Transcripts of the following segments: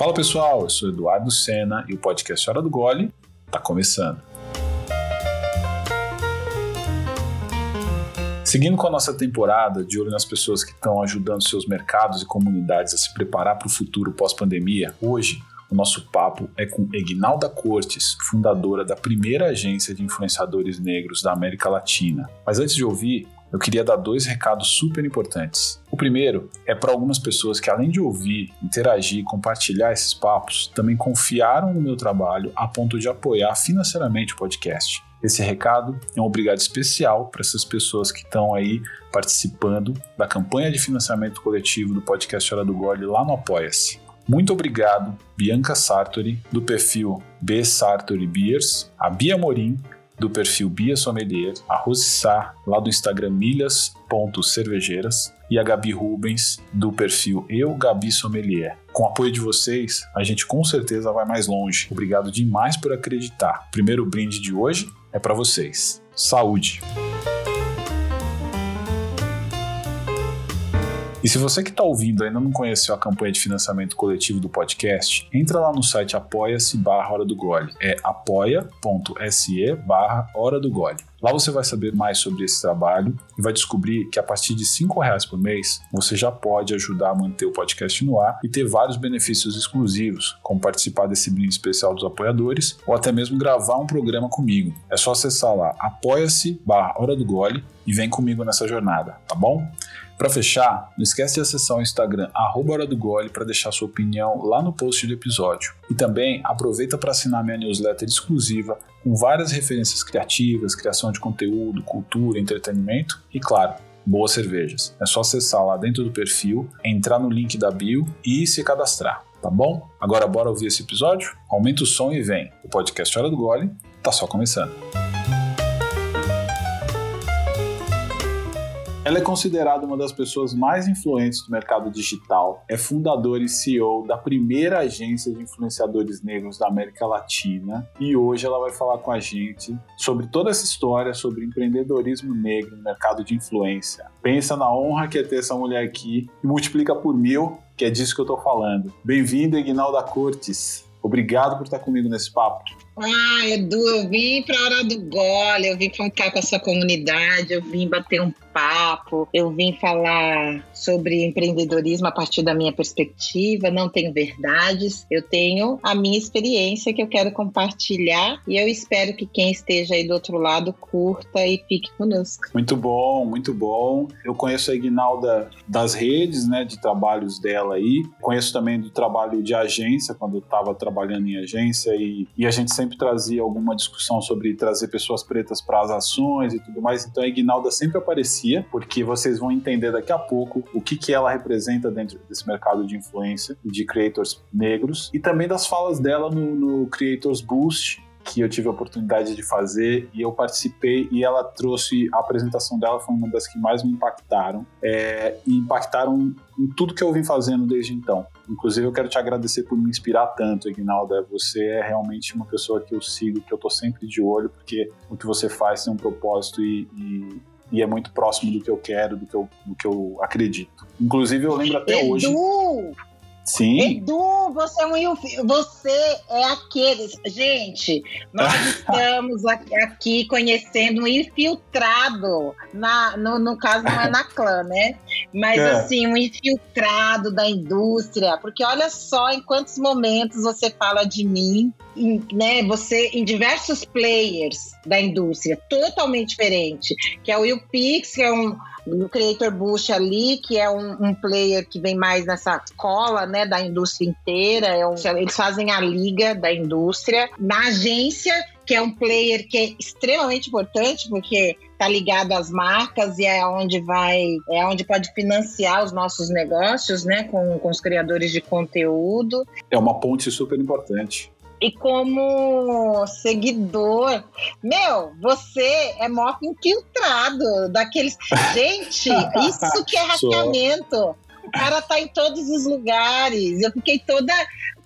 Fala pessoal, eu sou Eduardo Sena e o podcast Hora do Gole está começando. Seguindo com a nossa temporada, de olho nas pessoas que estão ajudando seus mercados e comunidades a se preparar para o futuro pós-pandemia, hoje o nosso papo é com Egnalda Cortes, fundadora da primeira agência de influenciadores negros da América Latina. Mas antes de ouvir, eu queria dar dois recados super importantes. O primeiro é para algumas pessoas que, além de ouvir, interagir e compartilhar esses papos, também confiaram no meu trabalho a ponto de apoiar financeiramente o podcast. Esse recado é um obrigado especial para essas pessoas que estão aí participando da campanha de financiamento coletivo do podcast Hora do Gole lá no Apoia-se. Muito obrigado, Bianca Sartori, do perfil B Sartori Beers, a Bia Morim, do perfil Bia Sommelier, a Rose Sá, lá do Instagram milhas.cervejeiras, e a Gabi Rubens, do perfil Eu Gabi Sommelier. Com o apoio de vocês, a gente com certeza vai mais longe. Obrigado demais por acreditar. Primeiro brinde de hoje é para vocês. Saúde! E se você que está ouvindo ainda não conheceu a campanha de financiamento coletivo do podcast, entra lá no site apoia-se barra Hora do Gole. É apoia.se barra Hora do Gole. Lá você vai saber mais sobre esse trabalho e vai descobrir que a partir de R$ reais por mês você já pode ajudar a manter o podcast no ar e ter vários benefícios exclusivos, como participar desse brinde especial dos apoiadores ou até mesmo gravar um programa comigo. É só acessar lá apoia-se barra Hora do Gole e vem comigo nessa jornada, tá bom? Para fechar, não esquece de acessar o Instagram Hora do Gole para deixar sua opinião lá no post do episódio. E também aproveita para assinar minha newsletter exclusiva com várias referências criativas, criação de conteúdo, cultura, entretenimento e, claro, boas cervejas. É só acessar lá dentro do perfil, entrar no link da bio e se cadastrar, tá bom? Agora bora ouvir esse episódio? Aumenta o som e vem. O podcast Hora do Gole tá só começando. Ela é considerada uma das pessoas mais influentes do mercado digital, é fundadora e CEO da primeira agência de influenciadores negros da América Latina e hoje ela vai falar com a gente sobre toda essa história sobre empreendedorismo negro no mercado de influência. Pensa na honra que é ter essa mulher aqui e multiplica por mil, que é disso que eu tô falando. Bem-vindo, Ignalda Cortes. Obrigado por estar comigo nesse papo. Ah, Edu, eu vim para a hora do gole, eu vim contar com a sua comunidade, eu vim bater um papo, eu vim falar sobre empreendedorismo a partir da minha perspectiva. Não tenho verdades, eu tenho a minha experiência que eu quero compartilhar e eu espero que quem esteja aí do outro lado curta e fique conosco. Muito bom, muito bom. Eu conheço a Ignalda das redes, né, de trabalhos dela aí. Conheço também do trabalho de agência, quando eu estava trabalhando em agência e, e a gente sempre trazia alguma discussão sobre trazer pessoas pretas para as ações e tudo mais. Então a Ignalda sempre aparecia, porque vocês vão entender daqui a pouco o que, que ela representa dentro desse mercado de influência de creators negros e também das falas dela no, no Creators Boost, que eu tive a oportunidade de fazer e eu participei e ela trouxe a apresentação dela foi uma das que mais me impactaram é, e impactaram em tudo que eu vim fazendo desde então. Inclusive eu quero te agradecer por me inspirar tanto, Ignalda. Você é realmente uma pessoa que eu sigo, que eu tô sempre de olho porque o que você faz tem um propósito e, e e é muito próximo do que eu quero, do que eu, do que eu acredito. Inclusive, eu lembro até Edu, hoje. Sim. Edu, você é um você é aqueles. Gente, nós estamos aqui conhecendo um infiltrado. Na, no, no caso, não é na clã, né? Mas é. assim, um infiltrado da indústria. Porque olha só em quantos momentos você fala de mim, em, né? Você em diversos players da indústria, totalmente diferente. Que é o Will Pix, que é um no Creator Bush ali, que é um, um, player que vem mais nessa cola, né, da indústria inteira. É um, eles fazem a liga da indústria. Na agência, que é um player que é extremamente importante, porque está ligado às marcas e é onde vai, é onde pode financiar os nossos negócios, né, com, com os criadores de conteúdo. É uma ponte super importante. E como seguidor, meu, você é mó infiltrado daqueles. Gente, isso que é hackeamento. O cara tá em todos os lugares. Eu fiquei toda.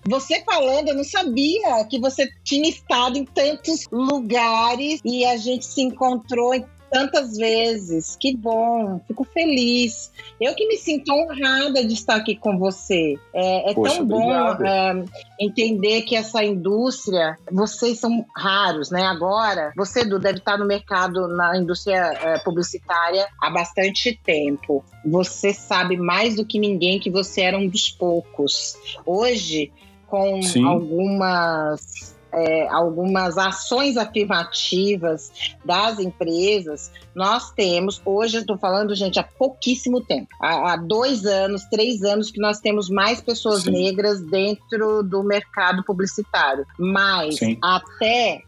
Você falando, eu não sabia que você tinha estado em tantos lugares e a gente se encontrou em tantas vezes. Que bom, fico feliz. Eu que me sinto honrada de estar aqui com você. É, é Poxa, tão bom é, entender que essa indústria, vocês são raros, né? Agora, você, Edu, deve estar no mercado, na indústria é, publicitária há bastante tempo. Você sabe mais do que ninguém que você era um dos poucos. Hoje, com Sim. algumas é, algumas ações afirmativas das empresas, nós temos, hoje eu estou falando, gente, há pouquíssimo tempo, há, há, dois anos, três anos que nós temos mais pessoas Sim. negras dentro do mercado publicitário. Mas Sim. até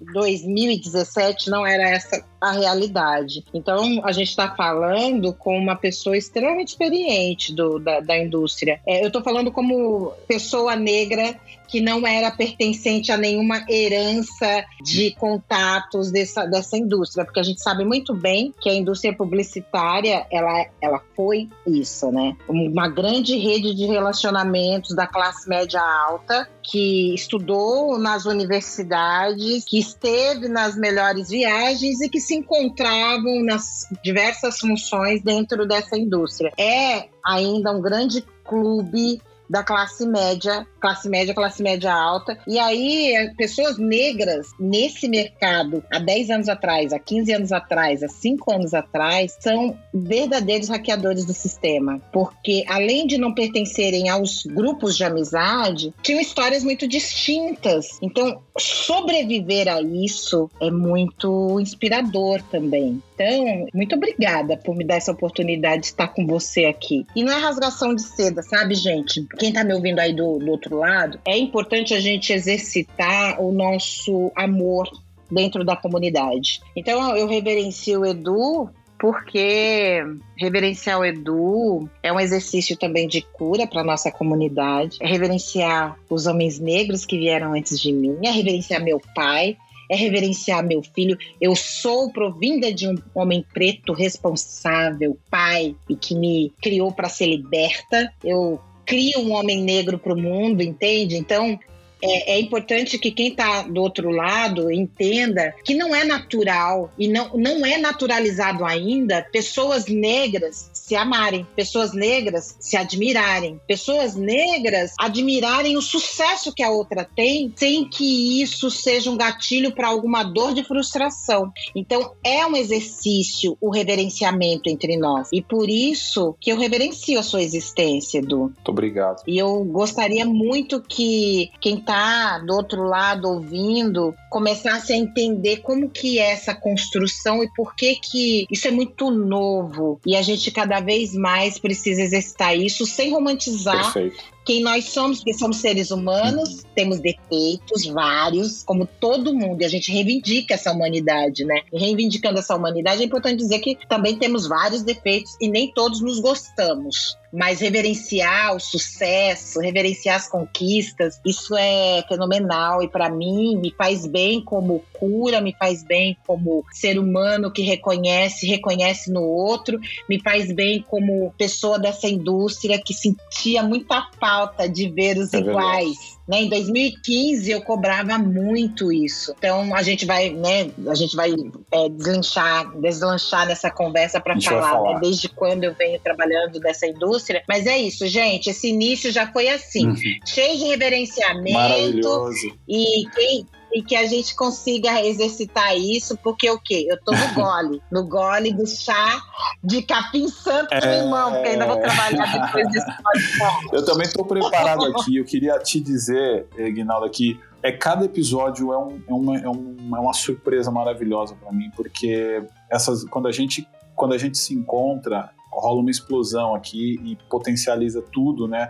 2017 não era essa a realidade. Então, a gente está falando com uma pessoa extremamente experiente do, da, da indústria. É, eu estou falando como pessoa negra que não era pertencente a nenhuma herança de contatos dessa, dessa indústria, porque a gente sabe muito bem que a indústria publicitária ela, ela foi isso, né? Uma grande rede de relacionamentos da classe média alta que estudou nas universidades, que esteve nas melhores viagens e que se encontravam nas diversas funções dentro dessa indústria. É ainda um grande clube da classe média, classe média, classe média alta. E aí, pessoas negras nesse mercado, há 10 anos atrás, há 15 anos atrás, há 5 anos atrás, são verdadeiros hackeadores do sistema. Porque, além de não pertencerem aos grupos de amizade, tinham histórias muito distintas. Então, sobreviver a isso é muito inspirador também. Então, muito obrigada por me dar essa oportunidade de estar com você aqui. E não é rasgação de seda, sabe, gente? Quem tá me ouvindo aí do, do outro lado, é importante a gente exercitar o nosso amor dentro da comunidade. Então, eu reverencio o Edu porque reverenciar o Edu é um exercício também de cura para nossa comunidade, é reverenciar os homens negros que vieram antes de mim, é reverenciar meu pai, é reverenciar meu filho. Eu sou provinda de um homem preto responsável, pai, e que me criou para ser liberta. Eu crio um homem negro para o mundo, entende? Então, é, é, importante que quem está do outro lado entenda que não é natural e não, não é naturalizado ainda pessoas negras se amarem, pessoas negras se admirarem, pessoas negras admirarem o sucesso que a outra tem sem que isso seja um gatilho para alguma dor de frustração. Então é um exercício o reverenciamento entre nós e por isso que eu reverencio a sua existência, Edu. Muito obrigado. E eu gostaria muito que quem está do outro lado ouvindo começasse a entender como que é essa construção e por que que isso é muito novo e a gente cada vez mais precisa exercitar isso sem romantizar Perfeito quem nós somos, porque somos seres humanos, temos defeitos vários, como todo mundo, e a gente reivindica essa humanidade, né? E reivindicando essa humanidade, é importante dizer que também temos vários defeitos e nem todos nos gostamos. Mas reverenciar o sucesso, reverenciar as conquistas, isso é fenomenal e para mim me faz bem como cura, me faz bem como ser humano que reconhece, reconhece no outro, me faz bem como pessoa dessa indústria que sentia muita falta de ver os é iguais. Verdade né? Em 2015 eu cobrava muito isso. Então a gente vai, né? A gente vai é, deslanchar, deslanchar nessa conversa para falar, falar. Né? desde quando eu venho trabalhando nessa indústria. Mas é isso, gente. Esse início já foi assim, uhum. cheio de reverenciamento. Maravilhoso. E quem e que a gente consiga exercitar isso, porque o quê? Eu tô no gole, no gole do chá de capim santo é... limão, porque ainda vou trabalhar depois desse podcast. Eu também tô preparado aqui, eu queria te dizer, Guinaldo, que é, cada episódio é, um, é, uma, é, é uma surpresa maravilhosa para mim, porque essas, quando, a gente, quando a gente se encontra, rola uma explosão aqui e potencializa tudo, né?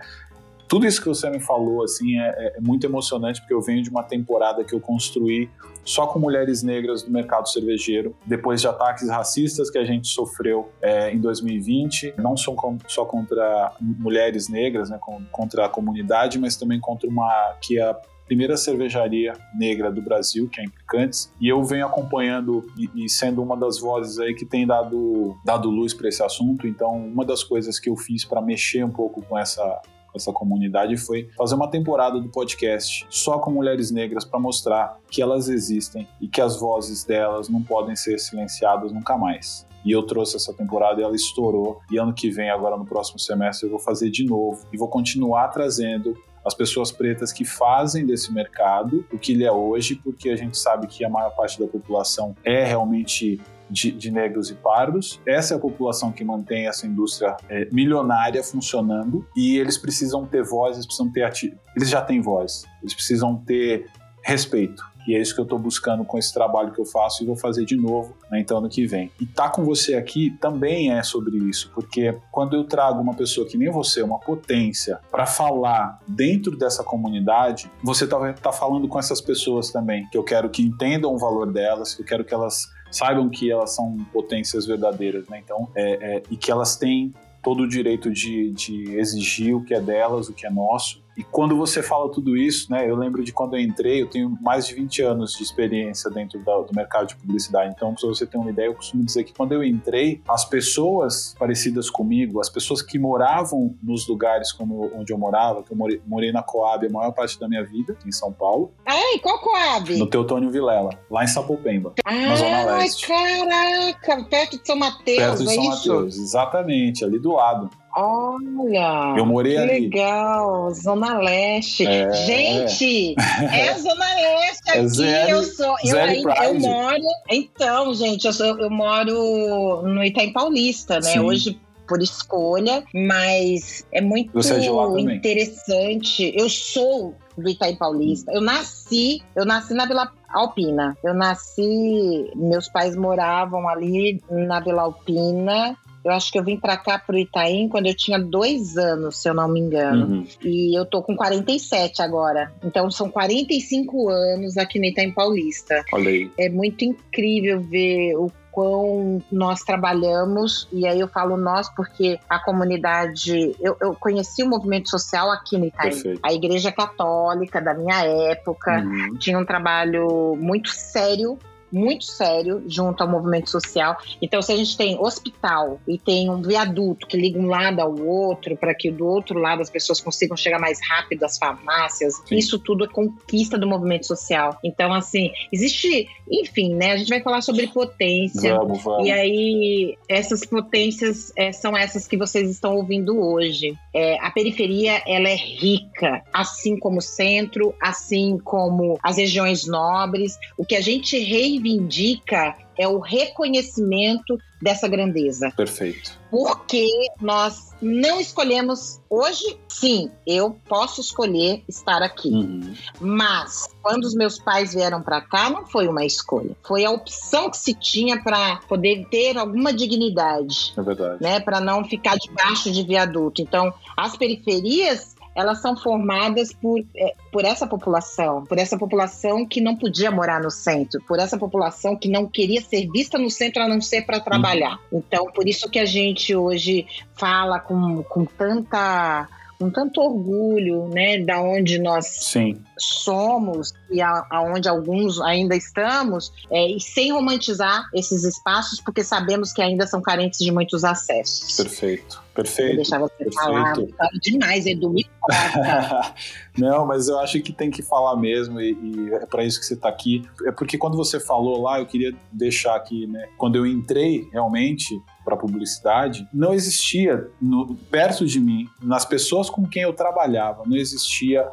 Tudo isso que você me falou assim é, é, muito emocionante porque eu venho de uma temporada que eu construí só com mulheres negras no mercado cervejeiro depois de ataques racistas que a gente sofreu é, em 2020 não só, com, só contra mulheres negras né, contra a comunidade mas também contra uma que é a primeira cervejaria negra do Brasil, que é Implicantes, e eu venho acompanhando e, e sendo uma das vozes aí que tem dado, dado luz para esse assunto. Então, uma das coisas que eu fiz para mexer um pouco com essa com essa comunidade foi fazer uma temporada do podcast só com mulheres negras para mostrar que elas existem e que as vozes delas não podem ser silenciadas nunca mais. E eu trouxe essa temporada e ela estourou. E ano que vem, agora no próximo semestre, eu vou fazer de novo e vou continuar trazendo as pessoas pretas que fazem desse mercado o que ele é hoje, porque a gente sabe que a maior parte da população é realmente de, de, negros e pardos. Essa é a população que mantém essa indústria é, milionária funcionando e eles precisam ter voz, eles precisam ter ati... eles já têm voz, eles precisam ter respeito. E é isso que eu estou buscando com esse trabalho que eu faço e vou fazer de novo né, então ano que vem. E tá com você aqui também é sobre isso, porque quando eu trago uma pessoa que nem você, uma potência, para falar dentro dessa comunidade, você tá, tá falando com essas pessoas também, que eu quero que entendam o valor delas, que eu quero que elas saibam que elas são potências verdadeiras, né? Então, é, é, e que elas têm todo o direito de, de exigir o que é delas, o que é nosso, e quando você fala tudo isso, né, eu lembro de quando eu entrei, eu tenho mais de 20 anos de experiência dentro da, do mercado de publicidade. Então, para você ter uma ideia, eu costumo dizer que quando eu entrei, as pessoas parecidas comigo, as pessoas que moravam nos lugares como onde eu morava, que eu morei, morei na Coab a maior parte da minha vida, em São Paulo. Ai, qual Coab? No Teotônio Vilela, lá em Sapopemba, Ai, na Zona Leste. caraca, perto de São Mateus, Perto de é São isso? Mateus, exatamente, ali do lado. Olha, eu morei que ali. legal, Zona Leste. É. Gente, é Zona Leste aqui. É Zé- eu sou, eu, eu moro. Então, gente, eu, sou, eu moro no Itaim Paulista, né? Sim. Hoje por escolha, mas é muito é interessante. Eu sou do Itaim Paulista. Eu nasci, eu nasci na Vila Alpina. Eu nasci, meus pais moravam ali na Vila Alpina. Eu acho que eu vim pra cá pro Itaim quando eu tinha dois anos, se eu não me engano. Uhum. E eu tô com 47 agora. Então são 45 anos aqui no Itaim Paulista. Olha aí. É muito incrível ver o quão nós trabalhamos, e aí eu falo nós porque a comunidade. Eu, eu conheci o movimento social aqui no Itaim. Perfeito. A Igreja Católica da minha época Uhum. tinha um trabalho muito sério. Muito sério junto ao movimento social. Então, se a gente tem hospital e tem um viaduto que liga um lado ao outro, para que do outro lado as pessoas consigam chegar mais rápido às farmácias, Sim. isso tudo é conquista do movimento social. Então, assim, existe, enfim, né? A gente vai falar sobre potência. Vamos, vamos. E aí, essas potências é, são essas que vocês estão ouvindo hoje. É, a periferia, ela é rica, assim como o centro, assim como as regiões nobres. O que a gente reivindica é o reconhecimento dessa grandeza. Perfeito. Porque nós não escolhemos hoje, sim, eu posso escolher estar aqui. Uhum. Mas quando os meus pais vieram para cá, não foi uma escolha. Foi a opção que se tinha para poder ter alguma dignidade, É verdade. né, para não ficar debaixo de viaduto. Então, as periferias elas são formadas por, é, por essa população, por essa população que não podia morar no centro, por essa população que não queria ser vista no centro a não ser para trabalhar. Então, por isso que a gente hoje fala com, com tanta com tanto orgulho, né, da onde nós Sim. somos e a- aonde alguns ainda estamos, é, e sem romantizar esses espaços, porque sabemos que ainda são carentes de muitos acessos. Perfeito. Vou Perfeito. deixar você perfeito. falar, falo demais, Edu, me. Não, mas eu acho que tem que falar mesmo e, e é para isso que você está aqui. É porque quando você falou lá, eu queria deixar aqui, né? Quando eu entrei realmente para publicidade, não existia no- perto de mim, nas pessoas com quem eu trabalhava, não existia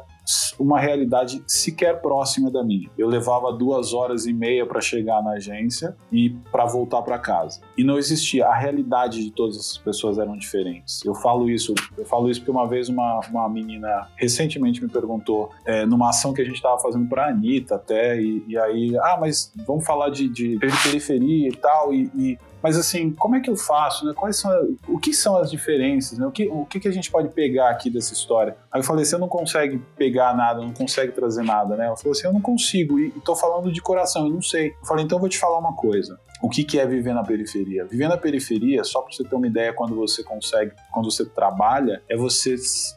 uma realidade sequer próxima da minha. Eu levava duas horas e meia para chegar na agência e para voltar para casa. E não existia. A realidade de todas essas pessoas eram diferentes. Eu falo isso, eu falo isso porque uma vez uma, uma menina recentemente me perguntou é, numa ação que a gente estava fazendo para Anitta até e, e aí, ah, mas vamos falar de, de periferia e tal e, e mas assim, como é que eu faço? Né? Quais são, o que são as diferenças? Né? O, que, o que, que a gente pode pegar aqui dessa história? Aí eu falei, você não consegue pegar nada, não consegue trazer nada, né? Ela falou assim, eu não consigo, e, e tô falando de coração, eu não sei. Eu falei, então eu vou te falar uma coisa. O que, que é viver na periferia? Viver na periferia, só para você ter uma ideia, quando você consegue, quando você trabalha, é você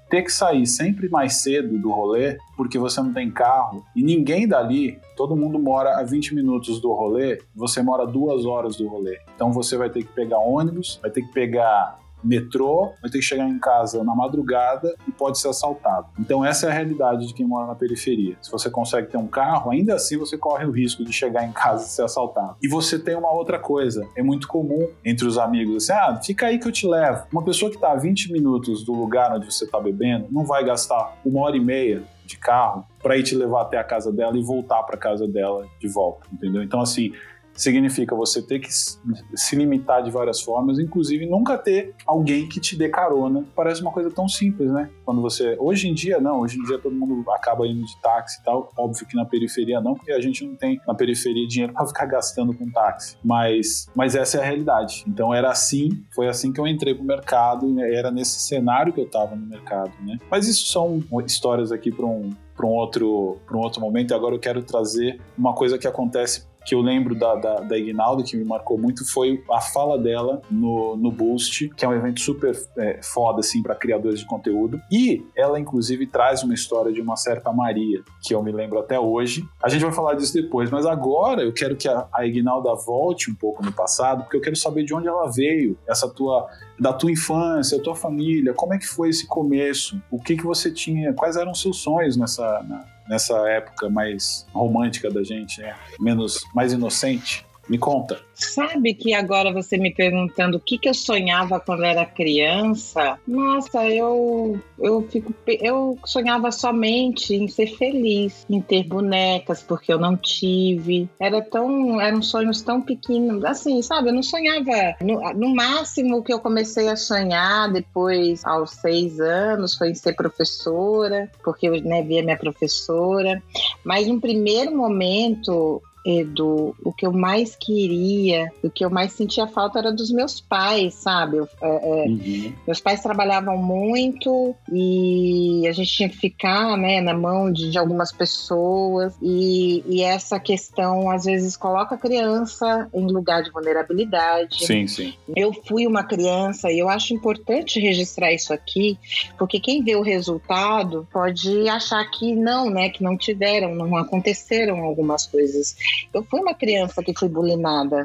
ter que sair sempre mais cedo do rolê, porque você não tem carro, e ninguém dali, todo mundo mora a 20 minutos do rolê, você mora duas horas do rolê. Então você vai ter que pegar ônibus, vai ter que pegar metrô, vai ter que chegar em casa na madrugada e pode ser assaltado. Então essa é a realidade de quem mora na periferia. Se você consegue ter um carro, ainda assim você corre o risco de chegar em casa e ser assaltado. E você tem uma outra coisa, é muito comum entre os amigos assim, ah, fica aí que eu te levo. Uma pessoa que está a 20 minutos do lugar onde você está bebendo não vai gastar uma hora e meia de carro para ir te levar até a casa dela e voltar para casa dela de volta, entendeu? Então assim, significa você ter que se limitar de várias formas, inclusive nunca ter alguém que te dê carona. Parece uma coisa tão simples, né? Quando você. Hoje em dia, não, hoje em dia todo mundo acaba indo de táxi e tal. Óbvio que na periferia não, porque a gente não tem na periferia dinheiro para ficar gastando com táxi. Mas, mas essa é a realidade. Então era assim, foi assim que eu entrei pro mercado, era nesse cenário que eu tava no mercado, né? Mas isso são histórias aqui para um para um outro para um outro momento. E agora eu quero trazer uma coisa que acontece que eu lembro da, da, da Ignaldo, que me marcou muito, foi a fala dela no, no Boost, que é um evento super é, foda, assim, para criadores de conteúdo. E ela, inclusive, traz uma história de uma certa Maria, que eu me lembro até hoje. A gente vai falar disso depois, mas agora eu quero que a, a Ignalda volte um pouco no passado, porque eu quero saber de onde ela veio, essa tua da tua infância, da tua família, como é que foi esse começo? O que que você tinha? Quais eram os seus sonhos nessa na, nessa época mais romântica da gente, né? Menos, mais inocente. Me conta. Sabe que agora você me perguntando o que, que eu sonhava quando era criança? Nossa, eu eu fico eu sonhava somente em ser feliz, em ter bonecas, porque eu não tive. Era tão eram sonhos tão pequenos, assim, sabe? Eu não sonhava. No, no máximo que eu comecei a sonhar depois, aos seis anos, foi em ser professora, porque eu né, via minha professora. Mas no primeiro momento Edu, o que eu mais queria, o que eu mais sentia falta era dos meus pais, sabe? Eu, é, é, uhum. Meus pais trabalhavam muito e a gente tinha que ficar né, na mão de, de algumas pessoas e, e, essa questão às vezes coloca a criança em lugar de vulnerabilidade. Sim, sim. Eu fui uma criança e eu acho importante registrar isso aqui, porque quem vê o resultado pode achar que não, né? Que não tiveram, não aconteceram algumas coisas. Eu fui uma criança que fui bulinada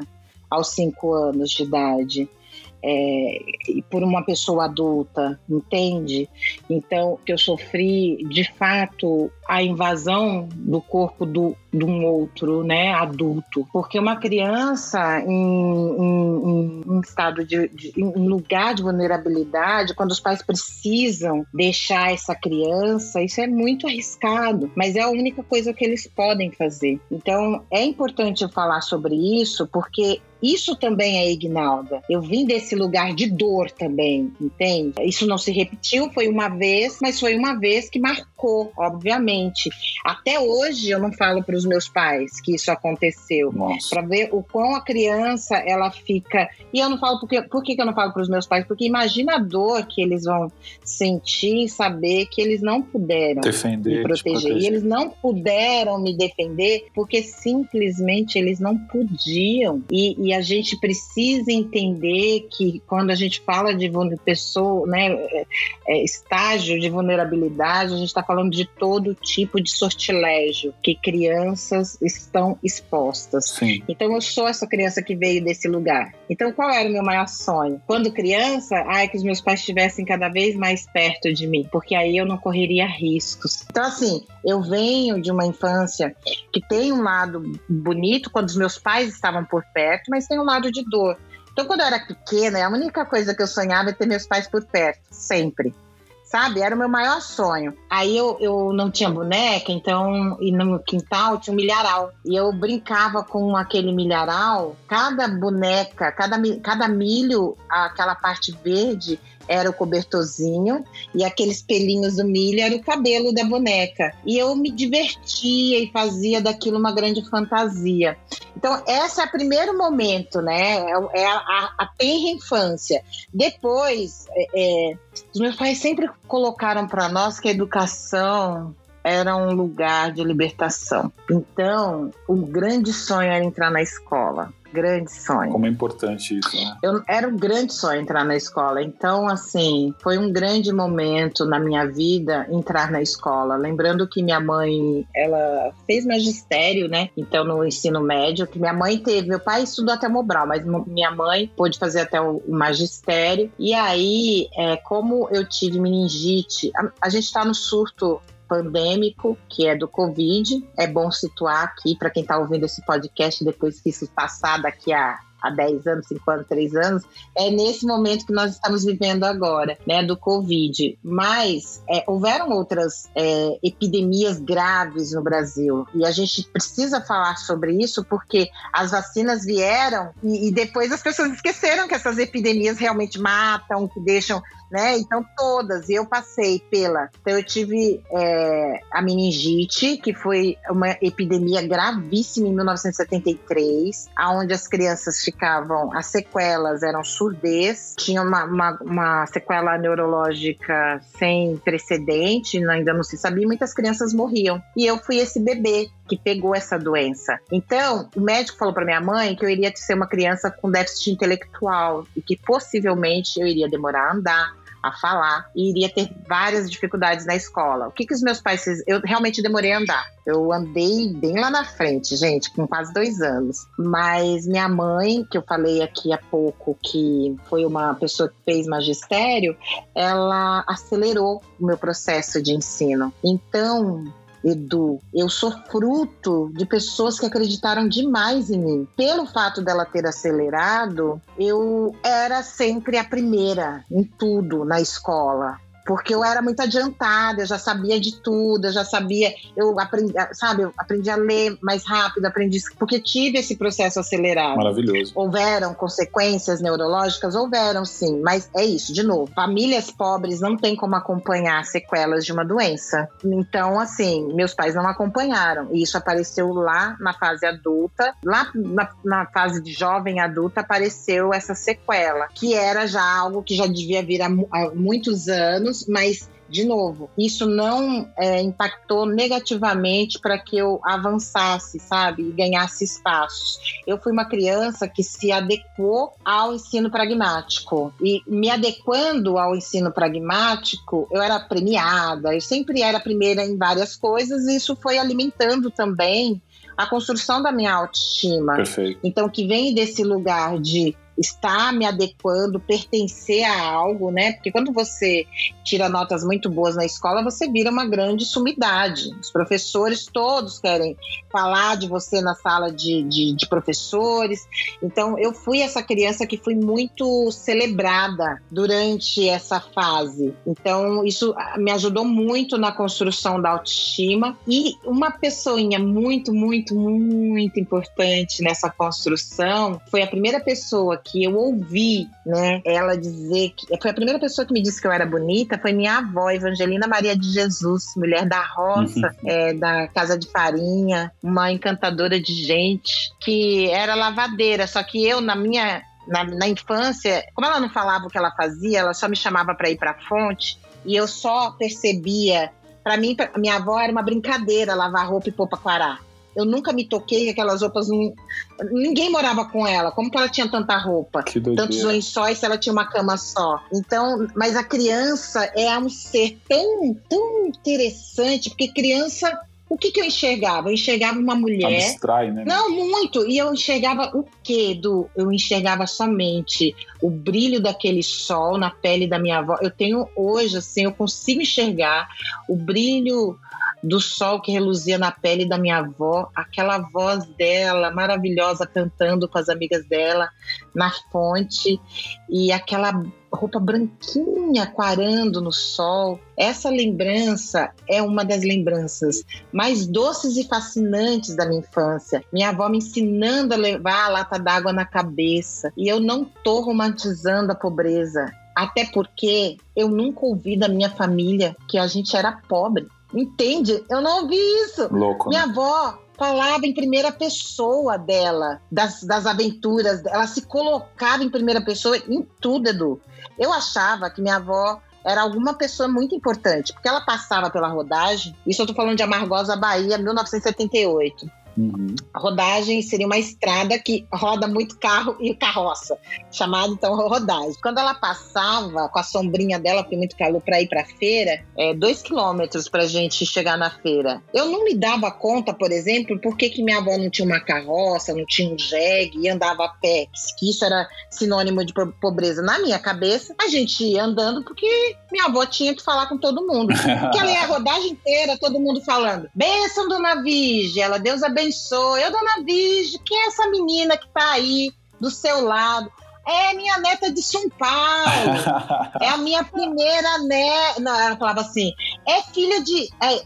aos cinco anos de idade é, por uma pessoa adulta, entende? Então, que eu sofri de fato a invasão do corpo do, de um outro, né, adulto, porque uma criança em, em, em estado de, de, em lugar de vulnerabilidade, quando os pais precisam deixar essa criança, isso é muito arriscado, mas é a única coisa que eles podem fazer. Então, é importante falar sobre isso, porque isso também é Ignalda. Eu vim desse lugar de dor também, entende? Isso não se repetiu, foi uma vez, mas foi uma vez que marcou, obviamente. Até hoje eu não falo para os meus pais que isso aconteceu, para ver o quão a criança ela fica. E eu não falo porque por que eu não falo para os meus pais? Porque imagina a dor que eles vão sentir e saber que eles não puderam defender, me proteger. proteger. E eles não puderam me defender porque simplesmente eles não podiam. E, e a gente precisa entender que quando a gente fala de pessoa, né, é, é, estágio de vulnerabilidade, a gente está falando de todo tipo de sortilégio que crianças estão expostas. Sim. Então eu sou essa criança que veio desse lugar. Então qual era o meu maior sonho? Quando criança, ai que os meus pais estivessem cada vez mais perto de mim, porque aí eu não correria riscos. Então assim, eu venho de uma infância que tem um lado bonito quando os meus pais estavam por perto, mas tem um lado de dor. Então, quando eu era pequena, a única coisa que eu sonhava é ter meus pais por perto, sempre. Sabe? Era o meu maior sonho. Aí eu, eu não tinha boneca, então, e no quintal tinha um milharal. E eu brincava com aquele milharal, cada boneca, cada, cada milho, aquela parte verde, era o cobertorzinho e aqueles pelinhos do milho era o cabelo da boneca. E eu me divertia e fazia daquilo uma grande fantasia. Então, esse é o primeiro momento, né? É, é a, a, a tenra infância. Depois, é, é, os meus pais sempre colocaram para nós que a educação era um lugar de libertação. Então, o grande sonho era entrar na escola. Grande sonho. Como é importante isso, né? Eu, era um grande sonho entrar na escola. Então, assim, foi um grande momento na minha vida entrar na escola. Lembrando que minha mãe, ela fez magistério, né? Então, no ensino médio, que minha mãe teve. Meu pai estudou até Mobral, mas minha mãe pôde fazer até o magistério. E aí, é, como eu tive meningite, a, a gente está no surto pandêmico, que é do Covid. É bom situar aqui para quem está ouvindo esse podcast depois que isso passar daqui a há 10 anos, 5 anos, 3 anos, é nesse momento que nós estamos vivendo agora, né, do Covid. Mas é, houveram outras é, epidemias graves no Brasil e a gente precisa falar sobre isso porque as vacinas vieram e, e depois as pessoas esqueceram que essas epidemias realmente matam, que deixam né? Então, todas. Eu passei pela. Então, eu tive é, a meningite, que foi uma epidemia gravíssima em 1973, onde as crianças ficavam. As sequelas eram surdez, tinha uma, uma, uma sequela neurológica sem precedente, ainda não se sabia, muitas crianças morriam. E eu fui esse bebê que pegou essa doença. Então, o médico falou para minha mãe que eu iria ser uma criança com déficit intelectual e que possivelmente eu iria demorar a andar, a falar e iria ter várias dificuldades na escola. O que que os meus pais fizeram? Eu realmente demorei a andar. Eu andei bem lá na frente, gente, com quase dois anos. Mas minha mãe, que eu falei aqui há pouco, que foi uma pessoa que fez magistério, ela acelerou o meu processo de ensino. Então, Edu, eu sou fruto de pessoas que acreditaram demais em mim. Pelo fato dela ter acelerado, eu era sempre a primeira em tudo na escola porque eu era muito adiantada, eu já sabia de tudo, eu já sabia, eu aprendi, sabe, eu aprendi a ler mais rápido, aprendi, porque tive esse processo acelerado. Maravilhoso. Houveram consequências neurológicas? Houveram sim, mas é isso, de novo, famílias pobres não têm como acompanhar sequelas de uma doença. Então, assim, meus pais não acompanharam, e isso apareceu lá na fase adulta, lá na, na fase de jovem adulta apareceu essa sequela, que era já algo que já devia vir há, há muitos anos, anos, mas de novo, isso não é, impactou negativamente para que eu avançasse, sabe, e ganhasse espaços. Eu fui uma criança que se adequou ao ensino pragmático e me adequando ao ensino pragmático, eu era premiada, eu sempre era primeira em várias coisas e isso foi alimentando também a construção da minha autoestima. Perfeito. Então, que vem desse lugar de estar me adequando, pertencer a algo, né? Porque quando você tira notas muito boas na escola, você vira uma grande sumidade. Os professores todos querem falar de você na sala de, de, de professores. Então, eu fui essa criança que fui muito celebrada durante essa fase. Então, isso me ajudou muito na construção da autoestima. E uma pessoinha muito, muito, muito importante nessa construção foi a primeira pessoa que eu ouvi, né, ela dizer que foi a primeira pessoa que me disse que eu era bonita foi minha avó, Evangelina Maria de Jesus, mulher da roça, uhum. é, da casa de farinha, uma encantadora de gente, que era lavadeira, só que eu na minha na, na infância, como ela não falava o que ela fazia, ela só me chamava para ir para a fonte e eu só percebia para mim, pra, minha avó era uma brincadeira lavar roupa e pôr quarar. Eu nunca me toquei que aquelas roupas não. Ninguém morava com ela. Como que ela tinha tanta roupa? Tantos lençóis se ela tinha uma cama só. Então, mas a criança é um ser tão, tão interessante, porque criança o que, que eu enxergava? Eu enxergava uma mulher. Abstrai, né? Não, muito. E eu enxergava o quê? Do, eu enxergava somente o brilho daquele sol na pele da minha avó. Eu tenho hoje, assim, eu consigo enxergar o brilho do sol que reluzia na pele da minha avó, aquela voz dela maravilhosa cantando com as amigas dela na fonte e aquela roupa branquinha quarando no sol. Essa lembrança é uma das lembranças mais doces e fascinantes da minha infância. Minha avó me ensinando a levar a lata d'água na cabeça. E eu não tô romantizando a pobreza. Até porque eu nunca ouvi da minha família que a gente era pobre. Entende? Eu não ouvi isso. Louco. Minha avó falava em primeira pessoa dela, das, das aventuras. Ela se colocava em primeira pessoa em tudo, Edu. Eu achava que minha avó era alguma pessoa muito importante, porque ela passava pela rodagem. Isso eu tô falando de Amargosa, Bahia, 1978. Uhum. Rodagem seria uma estrada que roda muito carro e carroça, chamada então rodagem. Quando ela passava com a sombrinha dela, porque muito calor para ir para feira, é dois quilômetros para a gente chegar na feira. Eu não me dava conta, por exemplo, por que, que minha avó não tinha uma carroça, não tinha um jegue e andava a pé, que isso era sinônimo de pobreza. Na minha cabeça, a gente ia andando porque minha avó tinha que falar com todo mundo. que ela ia a rodagem inteira, todo mundo falando: Benção, dona Virgem, ela Deus abençoe. Eu, dona Virgem, quem é essa menina que tá aí do seu lado? É minha neta de São Paulo. é a minha primeira neta. Não, ela falava assim: é filha de. É,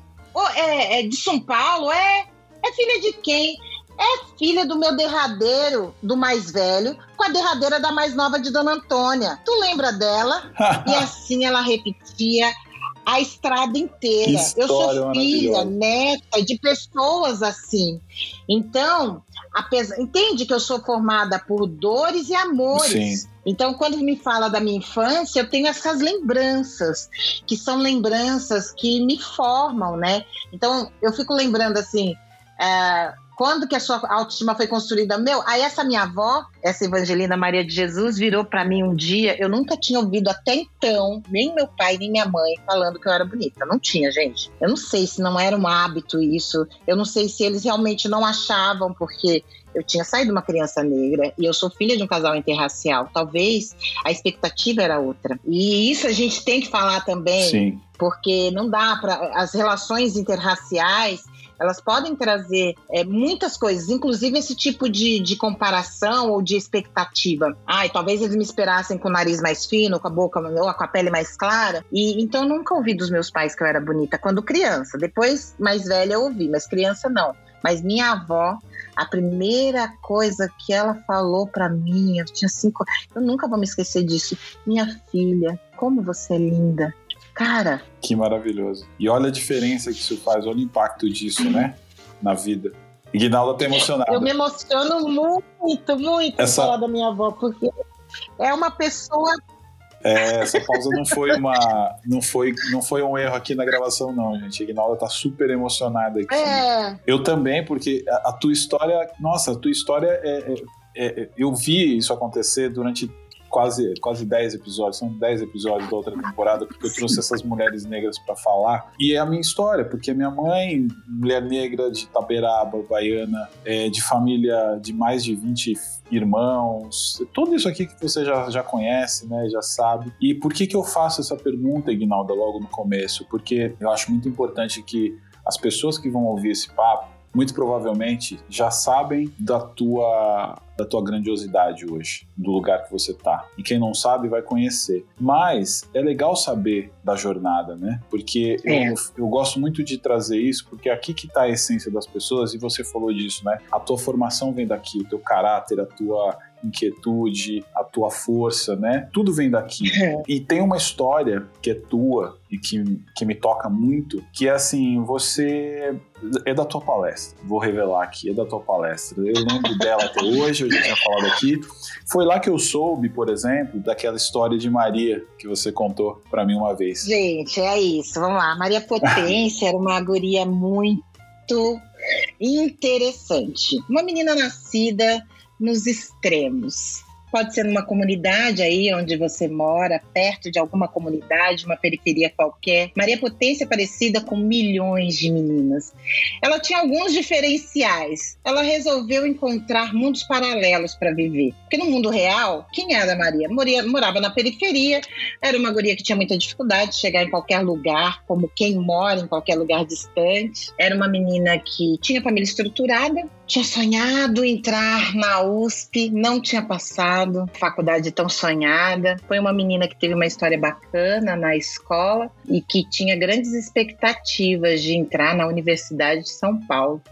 é, é de São Paulo? É. É filha de quem? É filha do meu derradeiro, do mais velho, com a derradeira da mais nova de Dona Antônia. Tu lembra dela? e assim ela repetia a estrada inteira. Eu sou filha, neta de pessoas assim. Então, apesar, entende que eu sou formada por dores e amores. Sim. Então, quando me fala da minha infância, eu tenho essas lembranças, que são lembranças que me formam, né? Então, eu fico lembrando assim. É, quando que a sua autoestima foi construída? Meu, aí essa minha avó, essa Evangelina Maria de Jesus, virou para mim um dia, eu nunca tinha ouvido até então, nem meu pai, nem minha mãe falando que eu era bonita. Não tinha, gente. Eu não sei se não era um hábito isso, eu não sei se eles realmente não achavam, porque eu tinha saído uma criança negra e eu sou filha de um casal interracial. Talvez a expectativa era outra. E isso a gente tem que falar também, Sim. porque não dá para as relações interraciais elas podem trazer é, muitas coisas, inclusive esse tipo de, de comparação ou de expectativa. Ai, talvez eles me esperassem com o nariz mais fino, com a boca ou com a pele mais clara. E então eu nunca ouvi dos meus pais que eu era bonita quando criança. Depois, mais velha, eu ouvi, mas criança não. Mas minha avó, a primeira coisa que ela falou para mim, eu tinha cinco, eu nunca vou me esquecer disso. Minha filha, como você é linda. Cara. Que maravilhoso. E olha a diferença que isso faz, olha o impacto disso, né? Na vida. Guinalda tá emocionada. Eu me emociono muito, muito Essa... falar da minha avó, porque é uma pessoa é, essa pausa não foi uma. Não foi, não foi um erro aqui na gravação, não, gente. A tá super emocionada aqui. É. Eu também, porque a, a, tua história. Nossa, a tua história é, é, é, Eu vi isso acontecer durante quase, quase 10 episódios, são 10 episódios da outra temporada, porque eu trouxe essas mulheres negras para falar. E é a minha história, porque minha mãe, mulher negra de Taberaba, baiana, é, de família de mais de 20 irmãos, tudo isso aqui que você já, já conhece, né, já sabe. E por que que eu faço essa pergunta, Ignalda, logo no começo? Porque eu acho muito importante que as pessoas que vão ouvir esse papo muito provavelmente já sabem da tua da tua grandiosidade hoje, do lugar que você tá. E quem não sabe vai conhecer. Mas é legal saber da jornada, né? Porque é. eu, eu gosto muito de trazer isso, porque é aqui que tá a essência das pessoas, e você falou disso, né? A tua formação vem daqui, o teu caráter, a tua inquietude, a tua força, né? Tudo vem daqui. É. E tem uma história que é tua e que, que me toca muito, que é assim, você é da tua palestra. Vou revelar aqui, é da tua palestra. Eu lembro dela até hoje, eu já tinha falado aqui. Foi lá que eu soube, por exemplo, daquela história de Maria que você contou para mim uma vez. Gente, é isso. Vamos lá. Maria Potência era uma guria muito interessante. Uma menina nascida nos extremos. Pode ser numa comunidade aí onde você mora, perto de alguma comunidade, uma periferia qualquer. Maria Potência é parecida com milhões de meninas. Ela tinha alguns diferenciais. Ela resolveu encontrar mundos paralelos para viver. Porque no mundo real, quem era Maria? Moria, morava na periferia, era uma guria que tinha muita dificuldade de chegar em qualquer lugar, como quem mora em qualquer lugar distante. Era uma menina que tinha família estruturada, tinha sonhado entrar na USP, não tinha passado, faculdade tão sonhada. Foi uma menina que teve uma história bacana na escola e que tinha grandes expectativas de entrar na Universidade de São Paulo.